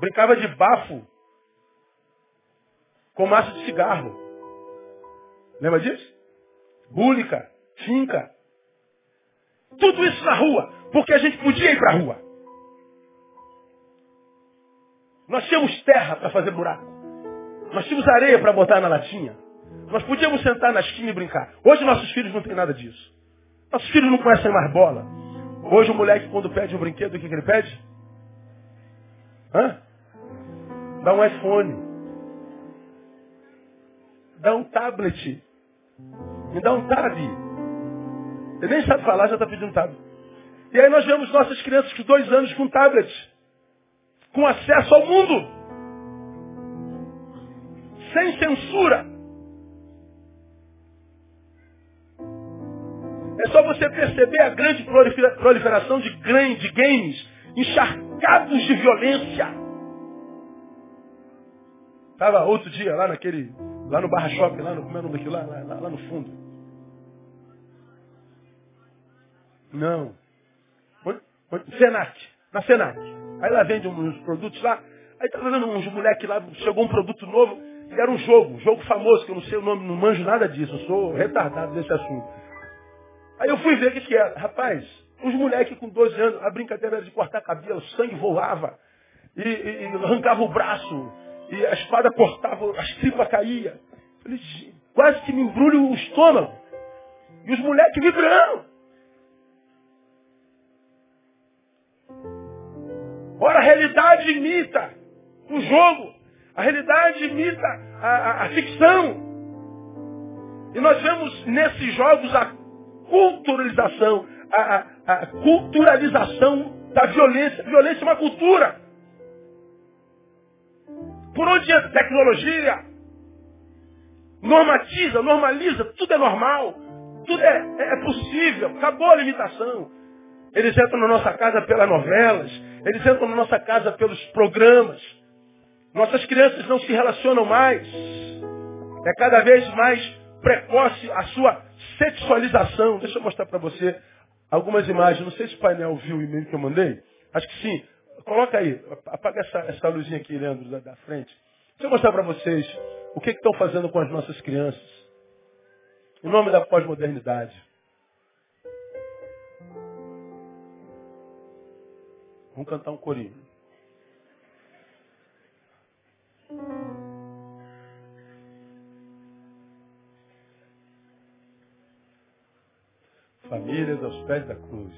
Brincava de bafo com massa de cigarro. Lembra disso? Búlica, finca. Tudo isso na rua, porque a gente podia ir para a rua. Nós tínhamos terra para fazer buraco. Nós tínhamos areia para botar na latinha. Nós podíamos sentar na esquina e brincar. Hoje nossos filhos não têm nada disso. Nossos filhos não conhecem mais bola. Hoje o moleque quando pede um brinquedo, o que, que ele pede? Hã? Dá um iPhone. Dá um tablet. Me dá um tab. Ele nem sabe falar, já está pedindo tablet. E aí nós vemos nossas crianças com dois anos com tablet. Com acesso ao mundo. Sem censura. É só você perceber a grande proliferação de, de games encharcados de violência. Estava outro dia lá naquele, lá no Barra Shopping, lá no, como é o nome daquilo lá, lá, lá no fundo. Não. Senac. Na Senac. Aí lá vende uns produtos lá. Aí tá vendo uns moleques lá, chegou um produto novo, e era um jogo, um jogo famoso, que eu não sei o nome, não manjo nada disso, eu sou retardado desse assunto. Aí eu fui ver o que, que era. Rapaz, uns moleques com 12 anos, a brincadeira era de cortar cabelo, o sangue voava, e, e, e arrancava o braço, e a espada cortava, as tripas caíam. Falei, quase que me embrulho o estômago. E os moleques vibrando. Ora, a realidade imita o jogo. A realidade imita a, a, a ficção. E nós vemos nesses jogos a culturalização, a, a, culturalização da violência. violência é uma cultura. Por onde entra tecnologia, normatiza, normaliza, tudo é normal, tudo é, é, é possível, acabou a limitação. Eles entram na nossa casa pelas novelas, eles entram na nossa casa pelos programas. Nossas crianças não se relacionam mais. É cada vez mais precoce a sua sexualização. Deixa eu mostrar para você algumas imagens. Não sei se o painel viu o e-mail que eu mandei. Acho que sim. Coloca aí. Apaga essa, essa luzinha aqui, Leandro, da, da frente. Deixa eu mostrar para vocês o que estão fazendo com as nossas crianças. Em nome da pós-modernidade. Vamos cantar um corinho. Famílias aos pés da cruz.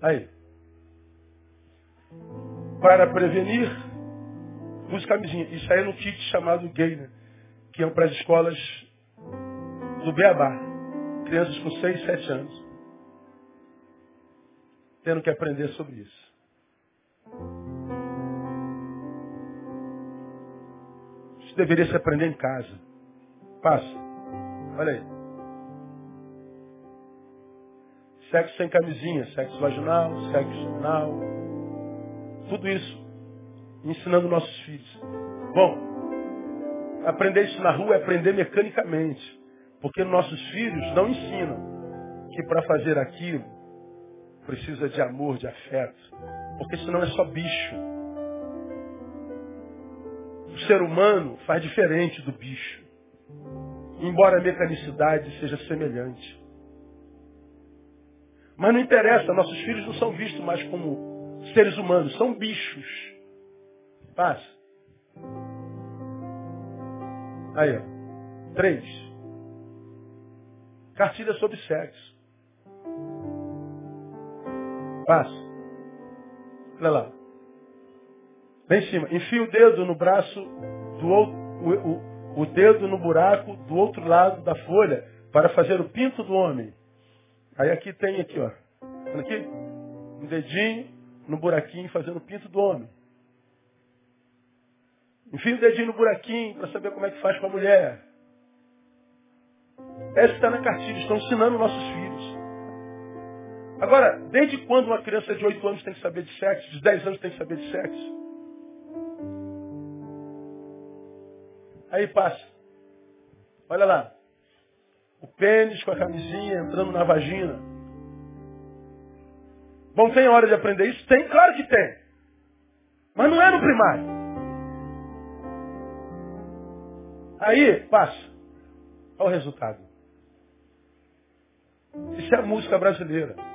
Aí. Para prevenir, use camisinha. Isso aí é no kit chamado gay, né? Que é para as escolas do Beabá. Crianças com 6, 7 anos. Tendo que aprender sobre isso. Isso deveria se aprender em casa. Passa. Olha aí. Sexo sem camisinha, sexo vaginal, sexo anal. Tudo isso. Ensinando nossos filhos. Bom, aprender isso na rua é aprender mecanicamente. Porque nossos filhos não ensinam que para fazer aquilo precisa de amor, de afeto. Porque senão é só bicho. O ser humano faz diferente do bicho. Embora a mecanicidade seja semelhante. Mas não interessa, nossos filhos não são vistos mais como seres humanos, são bichos. Passa. Aí, ó. Três. Cartilha sobre sexo. Passa. Olha lá. Lá em cima. Enfia o dedo no braço do outro, o, o, o dedo no buraco do outro lado da folha para fazer o pinto do homem. Aí aqui tem aqui, ó. Olha aqui. Um dedinho no buraquinho fazendo o pinto do homem. Enfia o dedinho no buraquinho para saber como é que faz com a mulher. Essa está na cartilha, estão ensinando nossos filhos. Agora, desde quando uma criança de 8 anos tem que saber de sexo, de 10 anos tem que saber de sexo? Aí passa. Olha lá. O pênis com a camisinha entrando na vagina. Bom, tem hora de aprender isso? Tem, claro que tem. Mas não é no primário. Aí, passa. Olha o resultado. Isso é a música brasileira.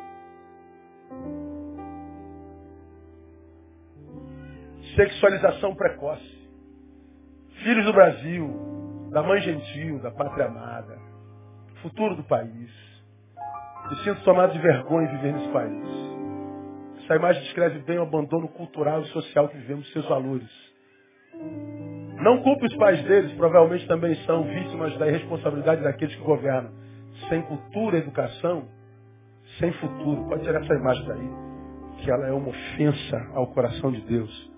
Sexualização precoce. Filhos do Brasil, da mãe gentil, da pátria amada futuro do país. Me sinto tomado de vergonha em viver nesse país. Essa imagem descreve bem o abandono cultural e social que vivemos, seus valores. Não culpe os pais deles, provavelmente também são vítimas da irresponsabilidade daqueles que governam. Sem cultura, educação, sem futuro. Pode tirar essa imagem daí, que ela é uma ofensa ao coração de Deus.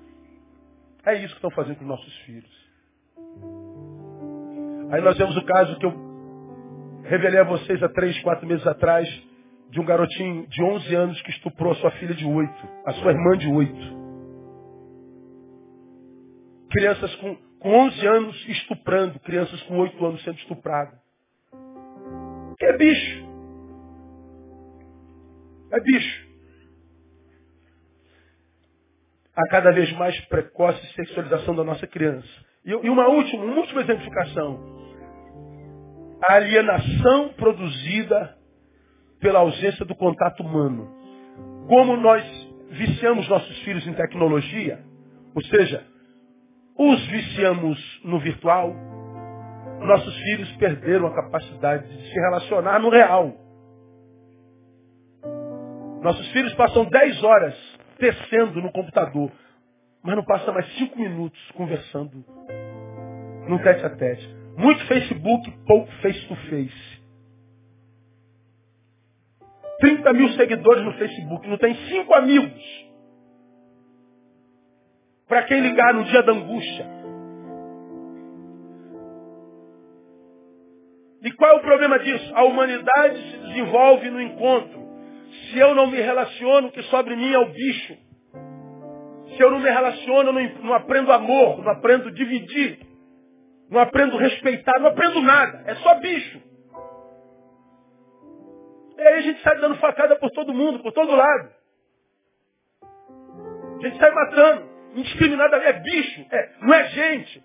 É isso que estão fazendo com nossos filhos. Aí nós vemos o caso que eu revelei a vocês há três, quatro meses atrás de um garotinho de 11 anos que estuprou a sua filha de 8, a sua irmã de 8. Crianças com, com 11 anos estuprando, crianças com 8 anos sendo estupradas. É bicho. É bicho. A cada vez mais precoce sexualização da nossa criança. E, e uma última, uma última exemplificação a alienação produzida pela ausência do contato humano. Como nós viciamos nossos filhos em tecnologia, ou seja, os viciamos no virtual, nossos filhos perderam a capacidade de se relacionar no real. Nossos filhos passam 10 horas tecendo no computador, mas não passa mais cinco minutos conversando no tete a tete. Muito Facebook, pouco face to face. 30 mil seguidores no Facebook, não tem cinco amigos. Para quem ligar no dia da angústia. E qual é o problema disso? A humanidade se desenvolve no encontro. Se eu não me relaciono, o que sobre mim é o bicho. Se eu não me relaciono, eu não, não aprendo amor, não aprendo dividir, não aprendo respeitar, não aprendo nada. É só bicho. E aí a gente sai dando facada por todo mundo, por todo lado. A gente sai matando indiscriminadamente. É bicho, é, não é gente.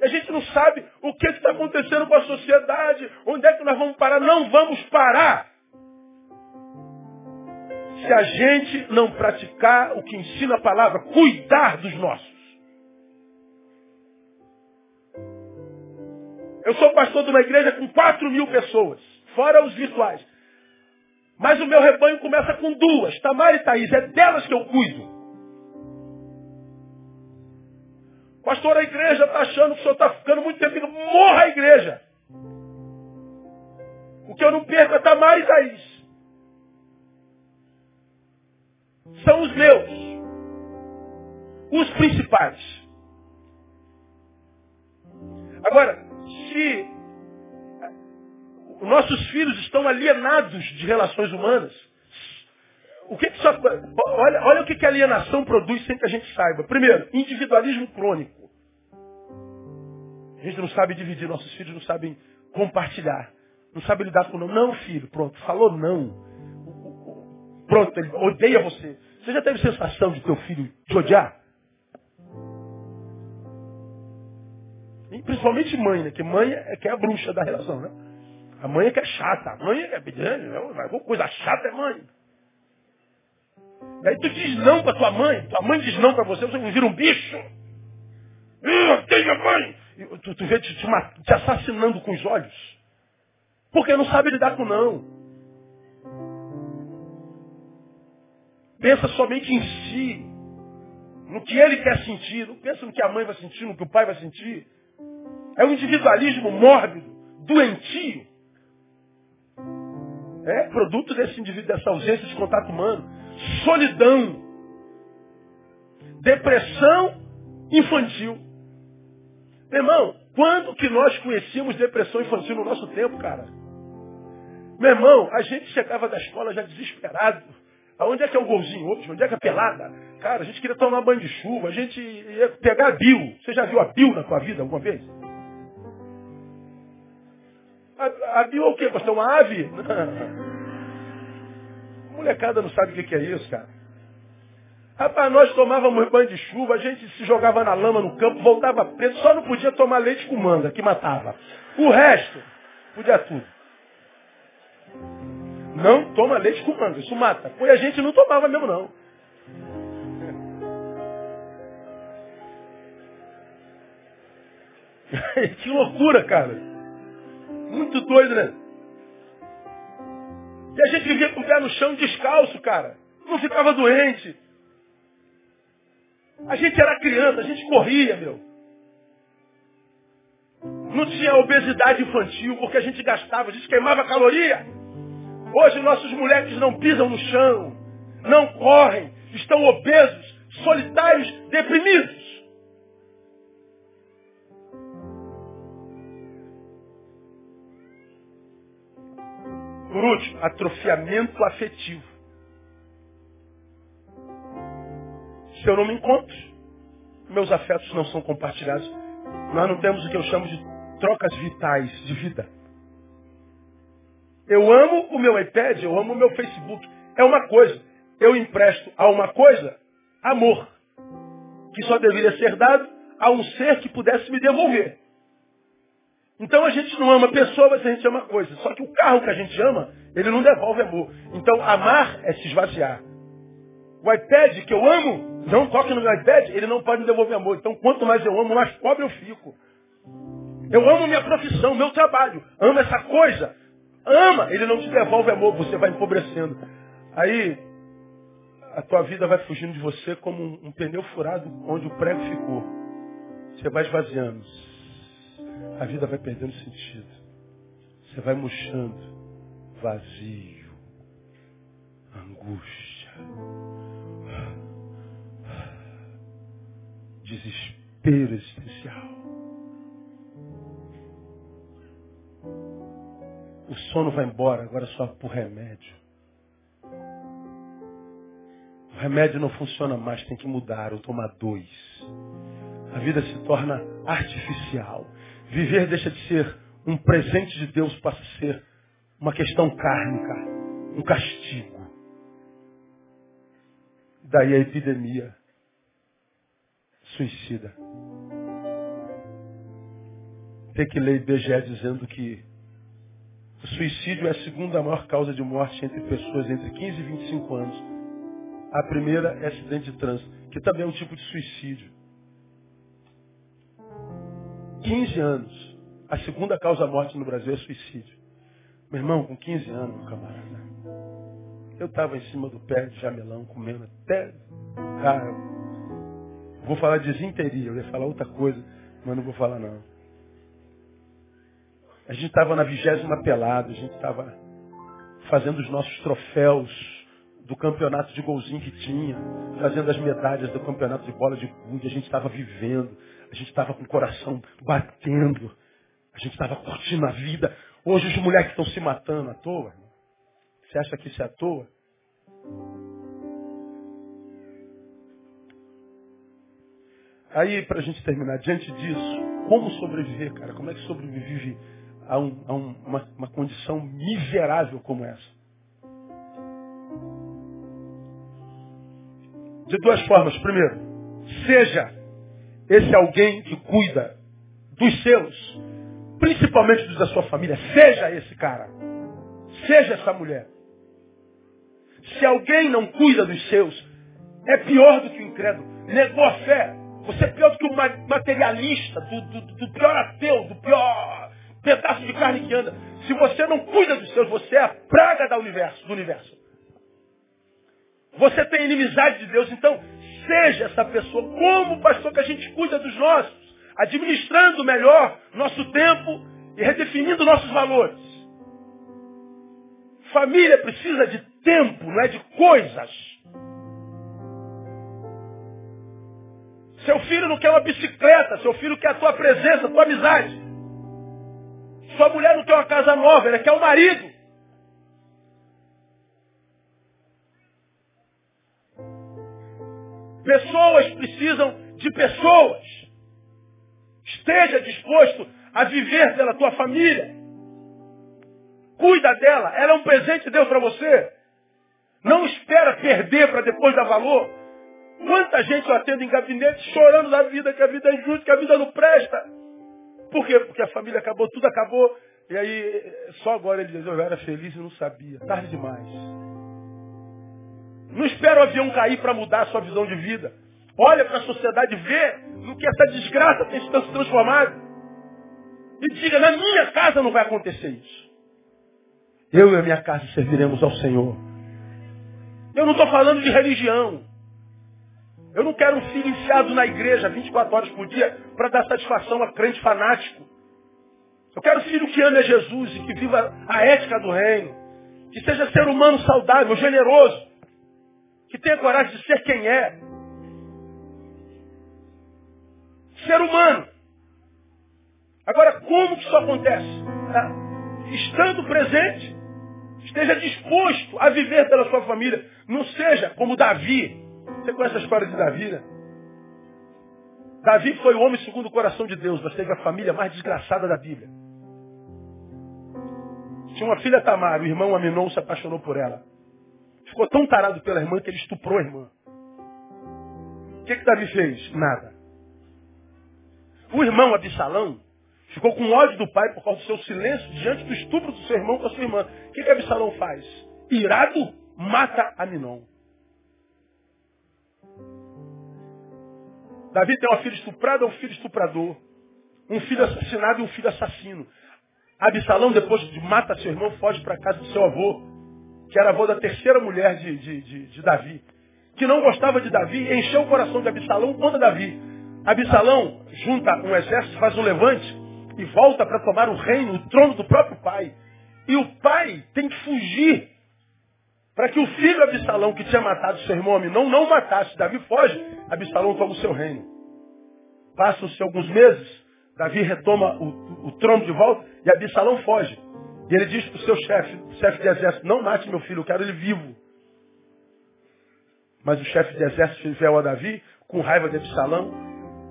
E a gente não sabe o que está acontecendo com a sociedade, onde é que nós vamos parar. Não vamos parar. Se a gente não praticar o que ensina a palavra, cuidar dos nossos. Eu sou pastor de uma igreja com 4 mil pessoas, fora os virtuais. Mas o meu rebanho começa com duas, Tamara e Thaís. É delas que eu cuido. Pastor, a igreja está achando que o senhor está ficando muito tempo. Morra a igreja. O que eu não perco é Tamar e Thaís. São os meus. Os principais. Agora, se nossos filhos estão alienados de relações humanas, o que, que só, olha, olha o que, que a alienação produz sem que a gente saiba. Primeiro, individualismo crônico. A gente não sabe dividir, nossos filhos não sabem compartilhar. Não sabem lidar com não. Não, filho, pronto, falou não. Pronto, ele odeia você. Você já teve sensação de teu filho te odiar? E principalmente mãe, né? Que mãe é que é a bruxa da relação, né? A mãe é que é chata. A mãe é, é coisa chata é mãe. Aí tu diz não para tua mãe, tua mãe diz não para você, você vira um bicho. Eu tenho a mãe. Tu, tu vê te, te, te assassinando com os olhos. Porque não sabe lidar com não. Pensa somente em si. No que ele quer sentir. Não pensa no que a mãe vai sentir, no que o pai vai sentir. É um individualismo mórbido, doentio. É produto desse indivíduo, dessa ausência de contato humano solidão, depressão infantil. Meu irmão, quando que nós conhecíamos depressão infantil no nosso tempo, cara? Meu irmão, a gente chegava da escola já desesperado. Aonde é que é o golzinho hoje? Onde é que é a pelada? Cara, a gente queria tomar banho de chuva, a gente ia pegar a Bill. Você já viu a Bill na tua vida alguma vez? A, a Bill é o quê, pastor? Uma ave? molecada não sabe o que é isso, cara. Rapaz, nós tomávamos banho de chuva, a gente se jogava na lama no campo, voltava preto, só não podia tomar leite com manga, que matava. O resto, podia tudo. Não toma leite com manga, isso mata. Pois a gente não tomava mesmo, não. que loucura, cara. Muito doido, né? E a gente vivia com o pé no chão descalço, cara. Não ficava doente. A gente era criança, a gente corria, meu. Não tinha obesidade infantil, porque a gente gastava, a gente queimava caloria. Hoje nossos moleques não pisam no chão, não correm, estão obesos, solitários, deprimidos. Por último, atrofiamento afetivo. Se eu não me encontro, meus afetos não são compartilhados. Nós não temos o que eu chamo de trocas vitais de vida. Eu amo o meu iPad, eu amo o meu Facebook. É uma coisa. Eu empresto a uma coisa amor, que só deveria ser dado a um ser que pudesse me devolver. Então a gente não ama pessoas, a gente ama coisas. Só que o carro que a gente ama, ele não devolve amor. Então amar é se esvaziar. O iPad que eu amo, não toque no meu iPad, ele não pode me devolver amor. Então quanto mais eu amo, mais pobre eu fico. Eu amo minha profissão, meu trabalho. Amo essa coisa. Ama, ele não te devolve amor, você vai empobrecendo. Aí, a tua vida vai fugindo de você como um, um pneu furado onde o prego ficou. Você vai esvaziando. A vida vai perdendo sentido. Você vai murchando. Vazio. Angústia. Desespero existencial. O sono vai embora, agora só por remédio. O remédio não funciona mais, tem que mudar ou tomar dois. A vida se torna artificial. Viver deixa de ser um presente de Deus, passa a ser uma questão kármica, um castigo. Daí a epidemia suicida. Tem que ler IBGE dizendo que o suicídio é a segunda maior causa de morte entre pessoas entre 15 e 25 anos. A primeira é acidente de trânsito, que também é um tipo de suicídio. 15 anos. A segunda causa de morte no Brasil é suicídio. Meu irmão, com 15 anos, meu camarada. Eu estava em cima do pé de jamelão, comendo até. Cara, vou falar de desinteria, eu ia falar outra coisa, mas não vou falar não. A gente estava na vigésima pelada, a gente estava fazendo os nossos troféus do campeonato de golzinho que tinha, fazendo as medalhas do campeonato de bola de gude, a gente estava vivendo, a gente estava com o coração batendo, a gente estava curtindo a vida. Hoje os moleques estão se matando à toa. Você acha que isso é à toa? Aí, para a gente terminar, diante disso, como sobreviver, cara? Como é que sobrevive a, um, a um, uma, uma condição miserável como essa. De duas formas. Primeiro, seja esse alguém que cuida dos seus, principalmente dos da sua família. Seja esse cara. Seja essa mulher. Se alguém não cuida dos seus, é pior do que o incrédulo. Negou a fé. Você é pior do que o materialista, do, do, do pior ateu, do pior pedaço de carne que anda. Se você não cuida dos seus, você é a praga do universo. Do universo. Você tem inimizade de Deus, então seja essa pessoa. Como, pastor, que a gente cuida dos nossos? Administrando melhor nosso tempo e redefinindo nossos valores. Família precisa de tempo, não é de coisas. Seu filho não quer uma bicicleta, seu filho quer a tua presença, a tua amizade. Sua mulher não quer uma casa nova, ela quer o marido. Pessoas precisam de pessoas. Esteja disposto a viver pela tua família. Cuida dela. Ela é um presente de Deus para você. Não espera perder para depois dar valor. Quanta gente eu atendo em gabinete chorando da vida, que a vida é injusta, que a vida não presta. Por quê? Porque a família acabou, tudo acabou. E aí, só agora ele diz, eu era feliz e não sabia. Tarde demais. Não espera o avião cair para mudar a sua visão de vida. Olha para a sociedade, vê no que essa desgraça tem se transformado. E diga, na minha casa não vai acontecer isso. Eu e a minha casa serviremos ao Senhor. Eu não estou falando de religião. Eu não quero um filho enfiado na igreja 24 horas por dia para dar satisfação a crente fanático. Eu quero um filho que ame a Jesus e que viva a ética do reino. Que seja ser humano saudável, generoso. Que tenha coragem de ser quem é. Ser humano. Agora, como que isso acontece? É, estando presente, esteja disposto a viver pela sua família. Não seja como Davi, você conhece a história de Davi, né? Davi foi o homem segundo o coração de Deus, mas teve a família mais desgraçada da Bíblia. Tinha uma filha Tamar, o irmão Aminon se apaixonou por ela. Ficou tão tarado pela irmã que ele estuprou a irmã. O que, que Davi fez? Nada. O irmão Absalão ficou com ódio do pai por causa do seu silêncio diante do estupro do seu irmão com a sua irmã. O que, que Absalão faz? Irado, mata Aminon. Davi tem uma filha estuprada, um filho estuprador. Um filho assassinado e um filho assassino. Absalão, depois de mata seu irmão, foge para a casa do seu avô, que era avô da terceira mulher de, de, de, de Davi. que não gostava de Davi, encheu o coração de Absalão contra Davi. Absalão junta um exército, faz um levante e volta para tomar o reino, o trono do próprio pai. E o pai tem que fugir para que o filho Absalão, que tinha matado seu irmão não, não matasse. Davi foge, Absalão toma o seu reino. Passam-se alguns meses, Davi retoma o, o, trono de volta e Absalão foge. E ele diz para o seu chefe, chefe de exército, não mate meu filho, eu quero ele vivo. Mas o chefe de exército fiel a Davi, com raiva de Absalão,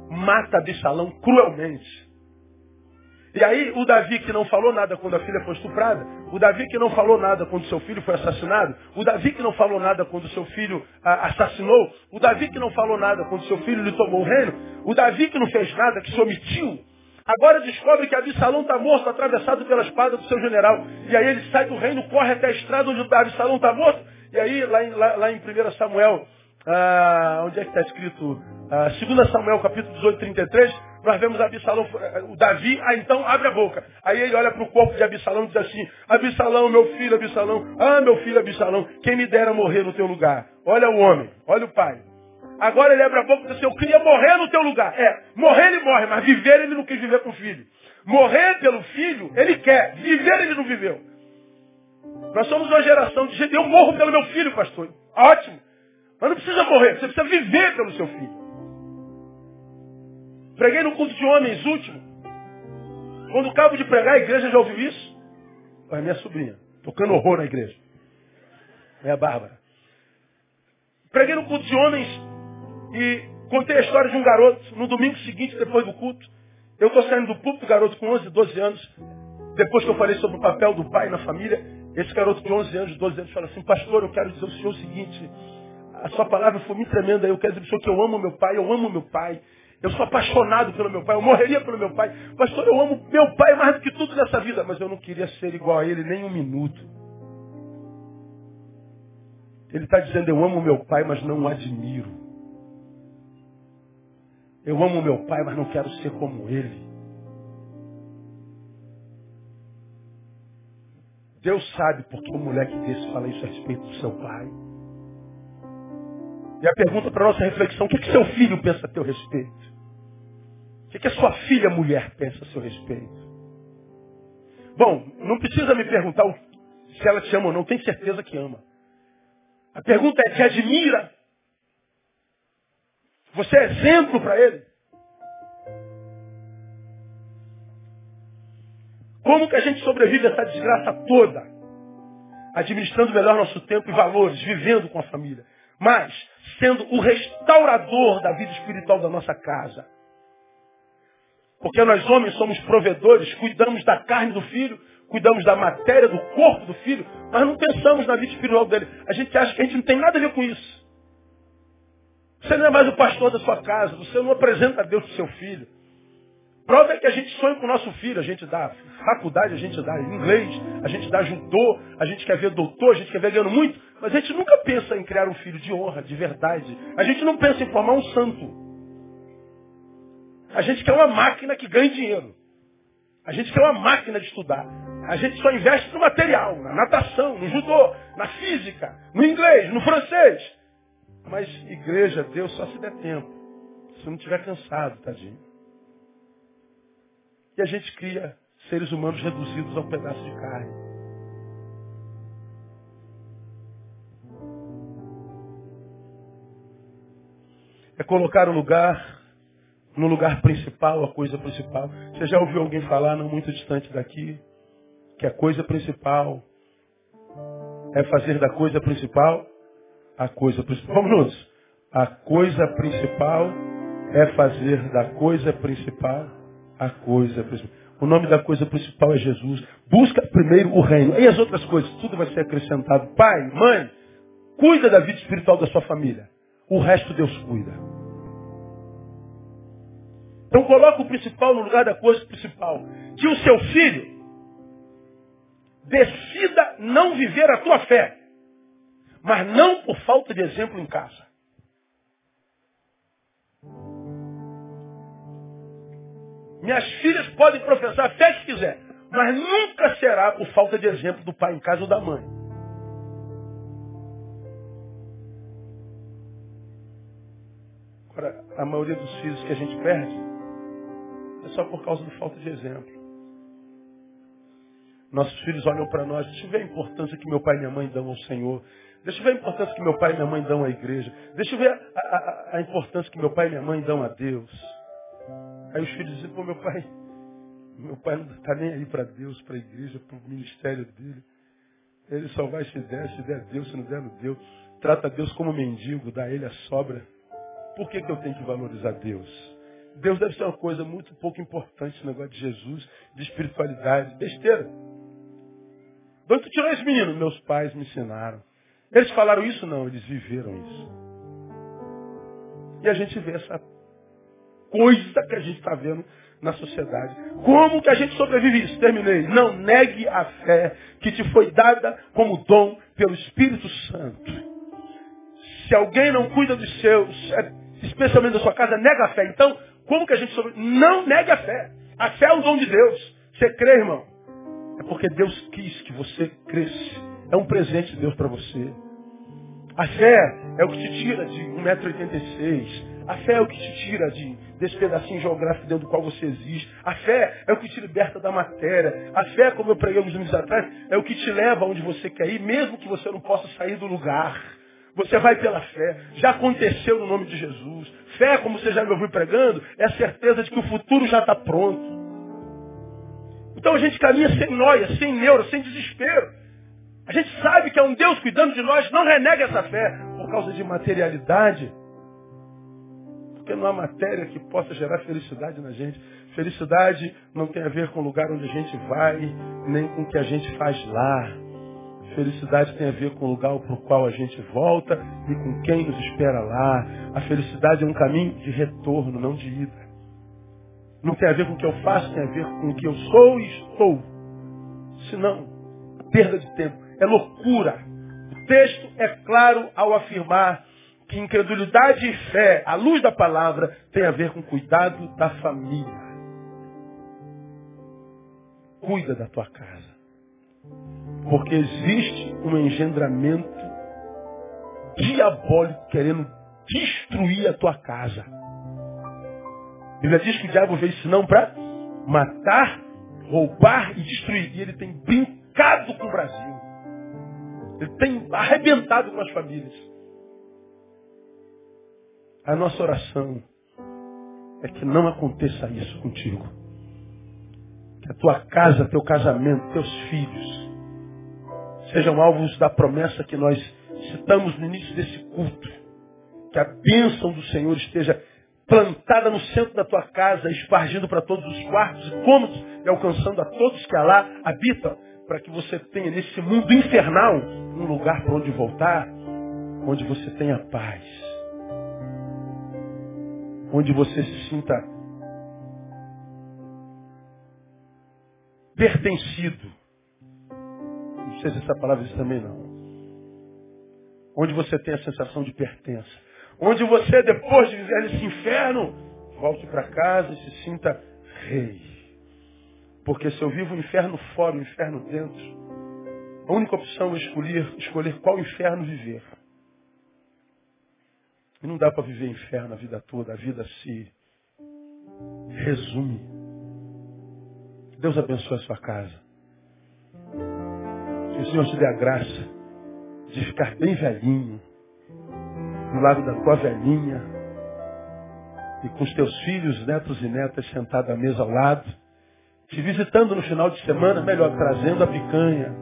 mata Absalão cruelmente. E aí o Davi que não falou nada quando a filha foi estuprada, o Davi que não falou nada quando seu filho foi assassinado, o Davi que não falou nada quando seu filho ah, assassinou, o Davi que não falou nada quando seu filho lhe tomou o reino, o Davi que não fez nada, que se omitiu, agora descobre que Absalão está morto, atravessado pela espada do seu general. E aí ele sai do reino, corre até a estrada onde Absalão está morto, e aí lá em, lá, lá em 1 Samuel, ah, onde é que está escrito? Ah, 2 Samuel capítulo 18, 33, nós vemos Absalão, o Davi, ah, então abre a boca. Aí ele olha para o corpo de Absalão e diz assim, Absalão, meu filho, Absalão, ah, meu filho, Absalão, quem me dera morrer no teu lugar. Olha o homem, olha o pai. Agora ele abre a boca e diz assim, eu queria morrer no teu lugar. É, morrer ele morre, mas viver ele não quis viver com o filho. Morrer pelo filho, ele quer. Viver ele não viveu. Nós somos uma geração de gente, eu morro pelo meu filho, pastor. Ótimo. Mas não precisa morrer, você precisa viver pelo seu filho. Preguei no culto de homens último. Quando acabo de pregar, a igreja já ouviu isso? É minha sobrinha, tocando horror na igreja. É a Bárbara. Preguei no culto de homens e contei a história de um garoto no domingo seguinte, depois do culto. Eu estou saindo do púlpito, garoto com 11, 12 anos. Depois que eu falei sobre o papel do pai na família, esse garoto de 11 anos, 12 anos, fala assim, pastor, eu quero dizer ao senhor o seguinte, a sua palavra foi muito tremenda, eu quero dizer ao senhor que eu amo meu pai, eu amo meu pai. Eu sou apaixonado pelo meu pai, eu morreria pelo meu pai. Pastor, eu amo meu pai mais do que tudo nessa vida, mas eu não queria ser igual a ele nem um minuto. Ele está dizendo, eu amo meu pai, mas não o admiro. Eu amo meu pai, mas não quero ser como ele. Deus sabe porque um moleque desse fala isso a respeito do seu pai. E a pergunta para nossa reflexão, o que, que seu filho pensa a teu respeito? O que, que a sua filha mulher pensa a seu respeito? Bom, não precisa me perguntar se ela te ama ou não, tem certeza que ama. A pergunta é, te admira? Você é exemplo para ele? Como que a gente sobrevive a essa desgraça toda? Administrando melhor nosso tempo e valores, vivendo com a família. Mas, sendo o restaurador da vida espiritual da nossa casa. Porque nós homens somos provedores, cuidamos da carne do filho, cuidamos da matéria, do corpo do filho, mas não pensamos na vida espiritual dele. A gente acha que a gente não tem nada a ver com isso. Você não é mais o pastor da sua casa, você não apresenta a Deus para o seu filho. Prova é que a gente sonha com o nosso filho, a gente dá faculdade, a gente dá inglês, a gente dá judô, a gente quer ver doutor, a gente quer ver ganhando muito, mas a gente nunca pensa em criar um filho de honra, de verdade. A gente não pensa em formar um santo. A gente quer uma máquina que ganhe dinheiro. A gente quer uma máquina de estudar. A gente só investe no material, na natação, no judô, na física, no inglês, no francês. Mas igreja, Deus só se der tempo. Se não estiver cansado, tadinho. E a gente cria seres humanos reduzidos a um pedaço de carne. É colocar o lugar no lugar principal, a coisa principal. Você já ouviu alguém falar, não muito distante daqui, que a coisa principal é fazer da coisa principal a coisa principal. Vamos juntos. A coisa principal é fazer da coisa principal a coisa principal. O nome da coisa principal é Jesus. Busca primeiro o reino. E as outras coisas, tudo vai ser acrescentado. Pai, mãe, cuida da vida espiritual da sua família. O resto Deus cuida. Então coloca o principal no lugar da coisa principal. Que o seu filho decida não viver a tua fé. Mas não por falta de exemplo em casa. Minhas filhas podem professar a fé que quiser, mas nunca será por falta de exemplo do pai em casa ou da mãe. para a maioria dos filhos que a gente perde é só por causa da falta de exemplo. Nossos filhos olham para nós, deixa eu ver a importância que meu pai e minha mãe dão ao Senhor. Deixa eu ver a importância que meu pai e minha mãe dão à igreja. Deixa eu ver a, a, a importância que meu pai e minha mãe dão a Deus. Aí os filhos dizem, pô, meu pai, meu pai não está nem aí para Deus, para a igreja, para o ministério dele. Ele só vai se der, se der Deus, se não der, não deu. Trata Deus como mendigo, dá a ele a sobra. Por que, que eu tenho que valorizar Deus? Deus deve ser uma coisa muito pouco importante no negócio de Jesus, de espiritualidade. Besteira. De onde tu tirou esse menino? Meus pais me ensinaram. Eles falaram isso? Não, eles viveram isso. E a gente vê essa coisa que a gente está vendo na sociedade. Como que a gente sobrevive isso? Terminei. Não negue a fé que te foi dada como dom pelo Espírito Santo. Se alguém não cuida dos seus, é, especialmente da sua casa, nega a fé. Então, como que a gente sobrevive? Não negue a fé. A fé é um dom de Deus. Você crê, irmão? É porque Deus quis que você cresça. É um presente de Deus para você. A fé é o que te tira de 1,86m. A fé é o que te tira de, desse pedacinho geográfico dentro do qual você existe. A fé é o que te liberta da matéria. A fé, como eu preguei alguns minutos atrás, é o que te leva onde você quer ir, mesmo que você não possa sair do lugar. Você vai pela fé. Já aconteceu no nome de Jesus. Fé, como você já me ouviu pregando, é a certeza de que o futuro já está pronto. Então a gente caminha sem noia, sem neura, sem desespero. A gente sabe que é um Deus cuidando de nós, não renega essa fé por causa de materialidade. Porque não há matéria que possa gerar felicidade na gente. Felicidade não tem a ver com o lugar onde a gente vai, nem com o que a gente faz lá. Felicidade tem a ver com o lugar para o qual a gente volta e com quem nos espera lá. A felicidade é um caminho de retorno, não de ida. Não tem a ver com o que eu faço, tem a ver com o que eu sou e estou. Senão, perda de tempo. É loucura. O texto é claro ao afirmar que incredulidade e fé, à luz da palavra, tem a ver com cuidado da família. Cuida da tua casa. Porque existe um engendramento diabólico querendo destruir a tua casa. A Bíblia diz que o diabo veio senão para matar, roubar e destruir. E ele tem brincado com o Brasil. Ele tem arrebentado com as famílias. A nossa oração é que não aconteça isso contigo. Que a tua casa, teu casamento, teus filhos sejam alvos da promessa que nós citamos no início desse culto. Que a bênção do Senhor esteja plantada no centro da tua casa, espargindo para todos os quartos e cômodos e alcançando a todos que lá habitam, para que você tenha nesse mundo infernal um lugar para onde voltar, onde você tenha paz onde você se sinta pertencido. Não sei se essa palavra diz também não. Onde você tem a sensação de pertença. Onde você, depois de viver nesse inferno, volte para casa e se sinta rei. Porque se eu vivo o inferno fora, o inferno dentro, a única opção é escolher, escolher qual inferno viver. E não dá para viver inferno a vida toda, a vida se resume. Deus abençoe a sua casa. Que o Senhor te dê a graça de ficar bem velhinho, do lado da tua velhinha, e com os teus filhos, netos e netas sentados à mesa ao lado, te visitando no final de semana, melhor, trazendo a picanha,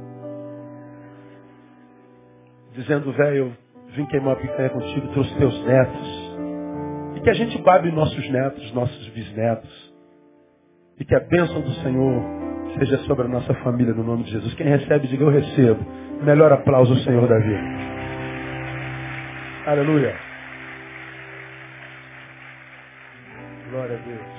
dizendo, velho, vim queimar a picanha contigo, trouxe teus netos. E que a gente babe nossos netos, nossos bisnetos. E que a bênção do Senhor seja sobre a nossa família no nome de Jesus. Quem recebe, diga eu recebo. Melhor aplauso ao Senhor Davi. Aleluia. Glória a Deus.